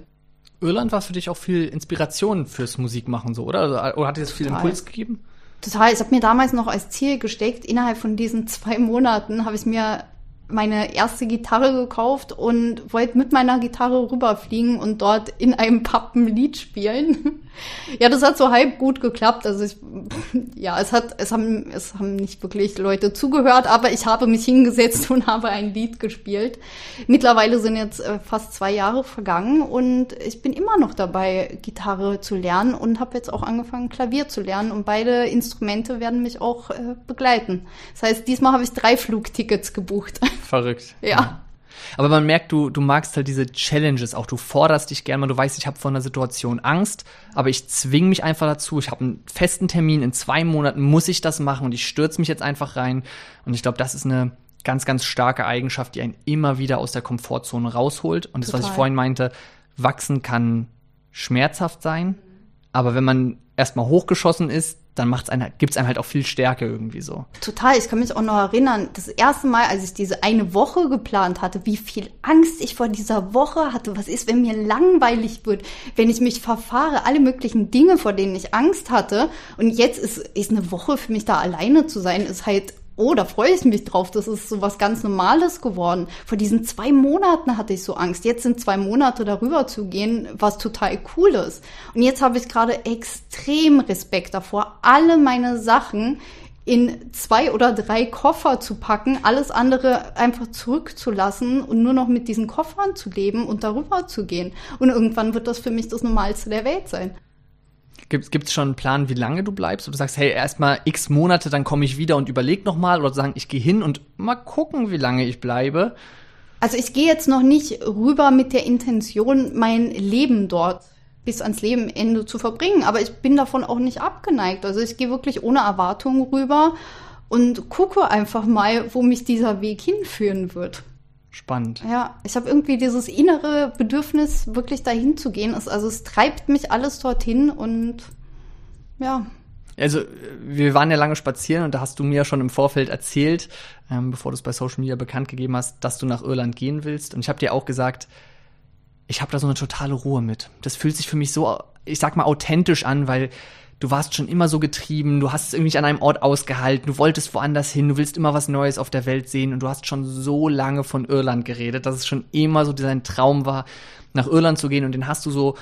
Irland war für dich auch viel Inspiration fürs Musikmachen so, oder? Also, oder hat dir das viel Total. Impuls gegeben? Total. Ich habe mir damals noch als Ziel gesteckt, innerhalb von diesen zwei Monaten habe ich mir meine erste Gitarre gekauft und wollte mit meiner Gitarre rüberfliegen und dort in einem Pub Lied spielen. ja, das hat so halb gut geklappt. Also ich, ja, es hat, es haben, es haben nicht wirklich Leute zugehört, aber ich habe mich hingesetzt und habe ein Lied gespielt. Mittlerweile sind jetzt äh, fast zwei Jahre vergangen und ich bin immer noch dabei, Gitarre zu lernen und habe jetzt auch angefangen, Klavier zu lernen und beide Instrumente werden mich auch äh, begleiten. Das heißt, diesmal habe ich drei Flugtickets gebucht. Verrückt. Ja. Aber man merkt, du, du magst halt diese Challenges auch. Du forderst dich gerne mal. Du weißt, ich habe vor einer Situation Angst, aber ich zwinge mich einfach dazu. Ich habe einen festen Termin. In zwei Monaten muss ich das machen und ich stürze mich jetzt einfach rein. Und ich glaube, das ist eine ganz, ganz starke Eigenschaft, die einen immer wieder aus der Komfortzone rausholt. Und das, Total. was ich vorhin meinte, wachsen kann schmerzhaft sein. Aber wenn man erstmal hochgeschossen ist, dann macht's einen, gibt's einem halt auch viel Stärke irgendwie so. Total, ich kann mich auch noch erinnern, das erste Mal, als ich diese eine Woche geplant hatte, wie viel Angst ich vor dieser Woche hatte. Was ist, wenn mir langweilig wird, wenn ich mich verfahre, alle möglichen Dinge, vor denen ich Angst hatte. Und jetzt ist, ist eine Woche für mich da alleine zu sein, ist halt oh, da freue ich mich drauf, das ist so was ganz Normales geworden. Vor diesen zwei Monaten hatte ich so Angst. Jetzt sind zwei Monate darüber zu gehen, was total cool ist. Und jetzt habe ich gerade extrem Respekt davor, alle meine Sachen in zwei oder drei Koffer zu packen, alles andere einfach zurückzulassen und nur noch mit diesen Koffern zu leben und darüber zu gehen. Und irgendwann wird das für mich das Normalste der Welt sein. Gibt es schon einen Plan, wie lange du bleibst? Oder du sagst, hey, erstmal x Monate, dann komme ich wieder und überleg noch mal Oder sagen, ich gehe hin und mal gucken, wie lange ich bleibe? Also ich gehe jetzt noch nicht rüber mit der Intention, mein Leben dort bis ans Lebenende zu verbringen. Aber ich bin davon auch nicht abgeneigt. Also ich gehe wirklich ohne Erwartung rüber und gucke einfach mal, wo mich dieser Weg hinführen wird. Spannend. Ja, ich habe irgendwie dieses innere Bedürfnis, wirklich dahin zu gehen. Also es treibt mich alles dorthin und ja. Also wir waren ja lange spazieren und da hast du mir ja schon im Vorfeld erzählt, ähm, bevor du es bei Social Media bekannt gegeben hast, dass du nach Irland gehen willst. Und ich habe dir auch gesagt, ich habe da so eine totale Ruhe mit. Das fühlt sich für mich so, ich sag mal, authentisch an, weil du warst schon immer so getrieben, du hast es irgendwie an einem Ort ausgehalten, du wolltest woanders hin, du willst immer was Neues auf der Welt sehen und du hast schon so lange von Irland geredet, dass es schon immer so dein Traum war, nach Irland zu gehen und den hast du so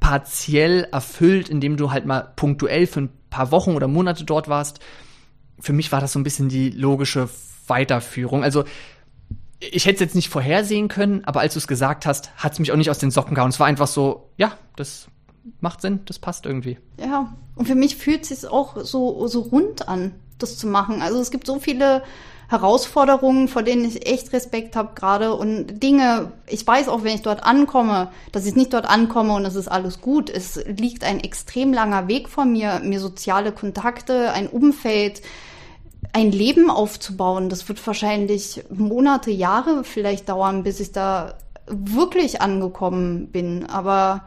partiell erfüllt, indem du halt mal punktuell für ein paar Wochen oder Monate dort warst. Für mich war das so ein bisschen die logische Weiterführung. Also ich hätte es jetzt nicht vorhersehen können, aber als du es gesagt hast, hat es mich auch nicht aus den Socken gehauen. Es war einfach so, ja, das macht Sinn, das passt irgendwie. Ja, und für mich fühlt es sich auch so, so rund an, das zu machen. Also es gibt so viele Herausforderungen, vor denen ich echt Respekt habe gerade und Dinge, ich weiß auch, wenn ich dort ankomme, dass ich nicht dort ankomme und es ist alles gut. Es liegt ein extrem langer Weg vor mir, mir soziale Kontakte, ein Umfeld, ein Leben aufzubauen. Das wird wahrscheinlich Monate, Jahre vielleicht dauern, bis ich da wirklich angekommen bin. Aber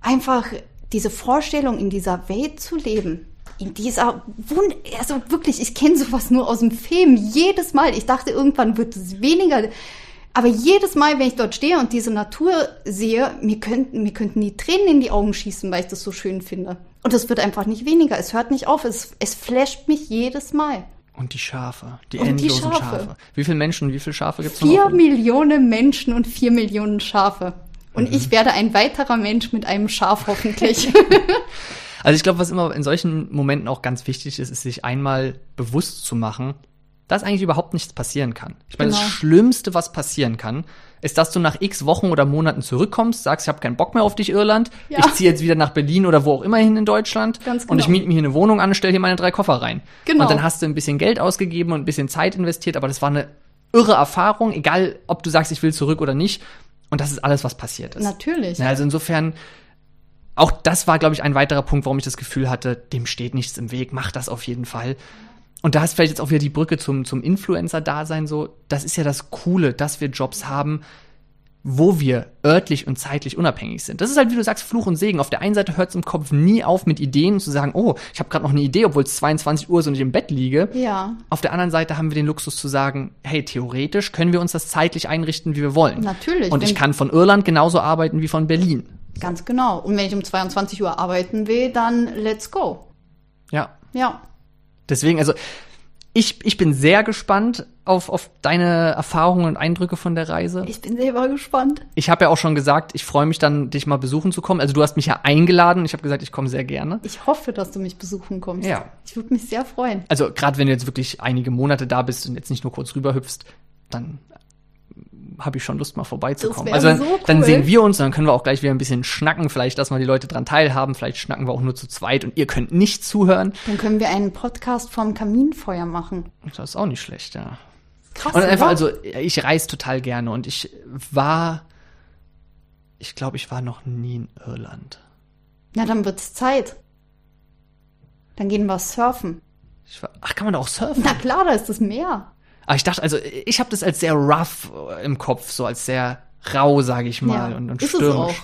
einfach diese Vorstellung, in dieser Welt zu leben, in dieser Wund also wirklich, ich kenne sowas nur aus dem Film. Jedes Mal, ich dachte, irgendwann wird es weniger. Aber jedes Mal, wenn ich dort stehe und diese Natur sehe, mir könnten, mir könnten die Tränen in die Augen schießen, weil ich das so schön finde. Und es wird einfach nicht weniger. Es hört nicht auf. Es, es flasht mich jedes Mal. Und die Schafe, die und endlosen die Schafe. Schafe. Wie viele Menschen, wie viele Schafe gibt es noch? Vier Millionen Menschen und vier Millionen Schafe. Und mhm. ich werde ein weiterer Mensch mit einem Schaf hoffentlich. also ich glaube, was immer in solchen Momenten auch ganz wichtig ist, ist sich einmal bewusst zu machen, dass eigentlich überhaupt nichts passieren kann. Ich meine, genau. das Schlimmste, was passieren kann, ist, dass du nach x Wochen oder Monaten zurückkommst, sagst, ich habe keinen Bock mehr auf dich, Irland. Ja. Ich ziehe jetzt wieder nach Berlin oder wo auch immer hin in Deutschland. Genau. Und ich genau. miete mir hier eine Wohnung an und stelle hier meine drei Koffer rein. Genau. Und dann hast du ein bisschen Geld ausgegeben und ein bisschen Zeit investiert, aber das war eine irre Erfahrung, egal ob du sagst, ich will zurück oder nicht. Und das ist alles, was passiert ist. Natürlich. Also insofern, auch das war, glaube ich, ein weiterer Punkt, warum ich das Gefühl hatte, dem steht nichts im Weg, mach das auf jeden Fall. Und da ist vielleicht jetzt auch wieder die Brücke zum, zum Influencer-Dasein so. Das ist ja das Coole, dass wir Jobs haben, wo wir örtlich und zeitlich unabhängig sind. Das ist halt, wie du sagst, Fluch und Segen. Auf der einen Seite hört es im Kopf nie auf mit Ideen zu sagen, oh, ich habe gerade noch eine Idee, obwohl es 22 Uhr ist und ich im Bett liege. Ja. Auf der anderen Seite haben wir den Luxus zu sagen, hey, theoretisch können wir uns das zeitlich einrichten, wie wir wollen. Natürlich. Und ich kann von Irland genauso arbeiten wie von Berlin. Ganz genau. Und wenn ich um 22 Uhr arbeiten will, dann let's go. Ja. Ja. Deswegen, also ich, ich bin sehr gespannt auf, auf deine Erfahrungen und Eindrücke von der Reise. Ich bin selber gespannt. Ich habe ja auch schon gesagt, ich freue mich dann, dich mal besuchen zu kommen. Also du hast mich ja eingeladen. Ich habe gesagt, ich komme sehr gerne. Ich hoffe, dass du mich besuchen kommst. Ja. Ich würde mich sehr freuen. Also gerade wenn du jetzt wirklich einige Monate da bist und jetzt nicht nur kurz rüberhüpfst, dann habe ich schon Lust, mal vorbeizukommen. Also dann, so cool. dann, sehen wir uns und dann können wir auch gleich wieder ein bisschen schnacken, vielleicht, dass mal die Leute dran teilhaben, vielleicht schnacken wir auch nur zu zweit und ihr könnt nicht zuhören. Dann können wir einen Podcast vom Kaminfeuer machen. Das ist auch nicht schlecht, ja. Krass. Und einfach, oder? also ich reise total gerne und ich war, ich glaube, ich war noch nie in Irland. Na, dann wird's Zeit. Dann gehen wir surfen. War, ach, kann man da auch surfen? Na klar, da ist das Meer. Aber ich dachte, also ich habe das als sehr rough äh, im Kopf, so als sehr rau, sage ich mal, und, und ist es stürmisch. auch.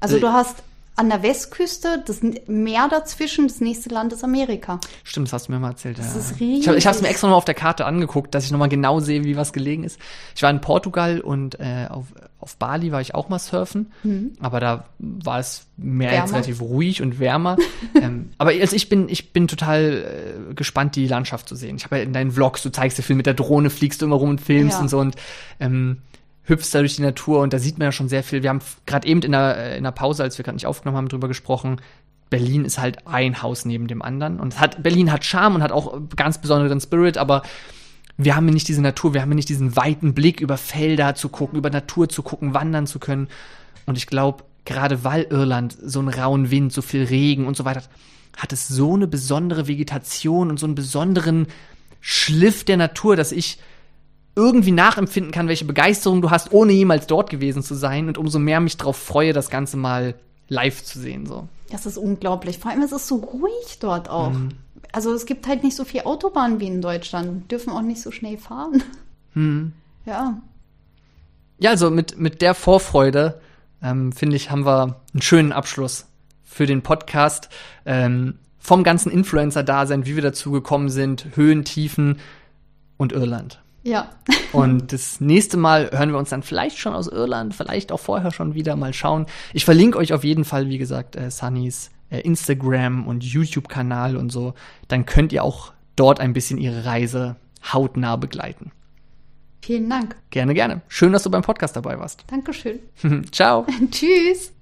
Also Also- du hast an der Westküste das Meer dazwischen, das nächste Land ist Amerika. Stimmt, das hast du mir mal erzählt. Das ja. ist ich habe es mir riesig. extra noch mal auf der Karte angeguckt, dass ich noch mal genau sehe, wie was gelegen ist. Ich war in Portugal und äh, auf, auf Bali war ich auch mal surfen, aber da war es mehr jetzt relativ ruhig und wärmer. ähm, aber also ich bin ich bin total äh, gespannt, die Landschaft zu sehen. Ich habe ja in deinen Vlogs, du zeigst ja viel mit der Drohne, fliegst du immer rum und filmst Ja. und so und ähm, hüpfst da durch die Natur und da sieht man ja schon sehr viel. Wir haben gerade eben in der, äh, in der Pause, als wir gerade nicht aufgenommen haben, drüber gesprochen. Berlin ist halt ein Haus neben dem anderen und hat Berlin hat Charme und hat auch ganz besonderen Spirit, aber wir haben hier nicht diese Natur, wir haben hier nicht diesen weiten Blick über Felder zu gucken, über Natur zu gucken, wandern zu können. Und ich glaube, gerade weil Irland so einen rauen Wind, so viel Regen und so weiter, hat, hat es so eine besondere Vegetation und so einen besonderen Schliff der Natur, dass ich irgendwie nachempfinden kann, welche Begeisterung du hast, ohne jemals dort gewesen zu sein und umso mehr mich darauf freue, das Ganze mal live zu sehen. So. Das ist unglaublich. Vor allem ist es so ruhig dort auch. Mhm. Also es gibt halt nicht so viel Autobahnen wie in Deutschland. Dürfen auch nicht so schnell fahren. Mhm. Ja. Ja, also mit, mit der Vorfreude, ähm, finde ich, haben wir einen schönen Abschluss für den Podcast. Ähm, vom ganzen Influencer-Dasein, wie wir dazu gekommen sind, Höhen, Tiefen und Irland. Ja. Und das nächste Mal hören wir uns dann vielleicht schon aus Irland, vielleicht auch vorher schon wieder mal schauen. Ich verlinke euch auf jeden Fall, wie gesagt, äh, Sunnys äh, Instagram und YouTube-Kanal und so. Dann könnt ihr auch dort ein bisschen ihre Reise hautnah begleiten. Vielen Dank. Gerne, gerne. Schön, dass du beim Podcast dabei warst. Dankeschön. Ciao. Tschüss.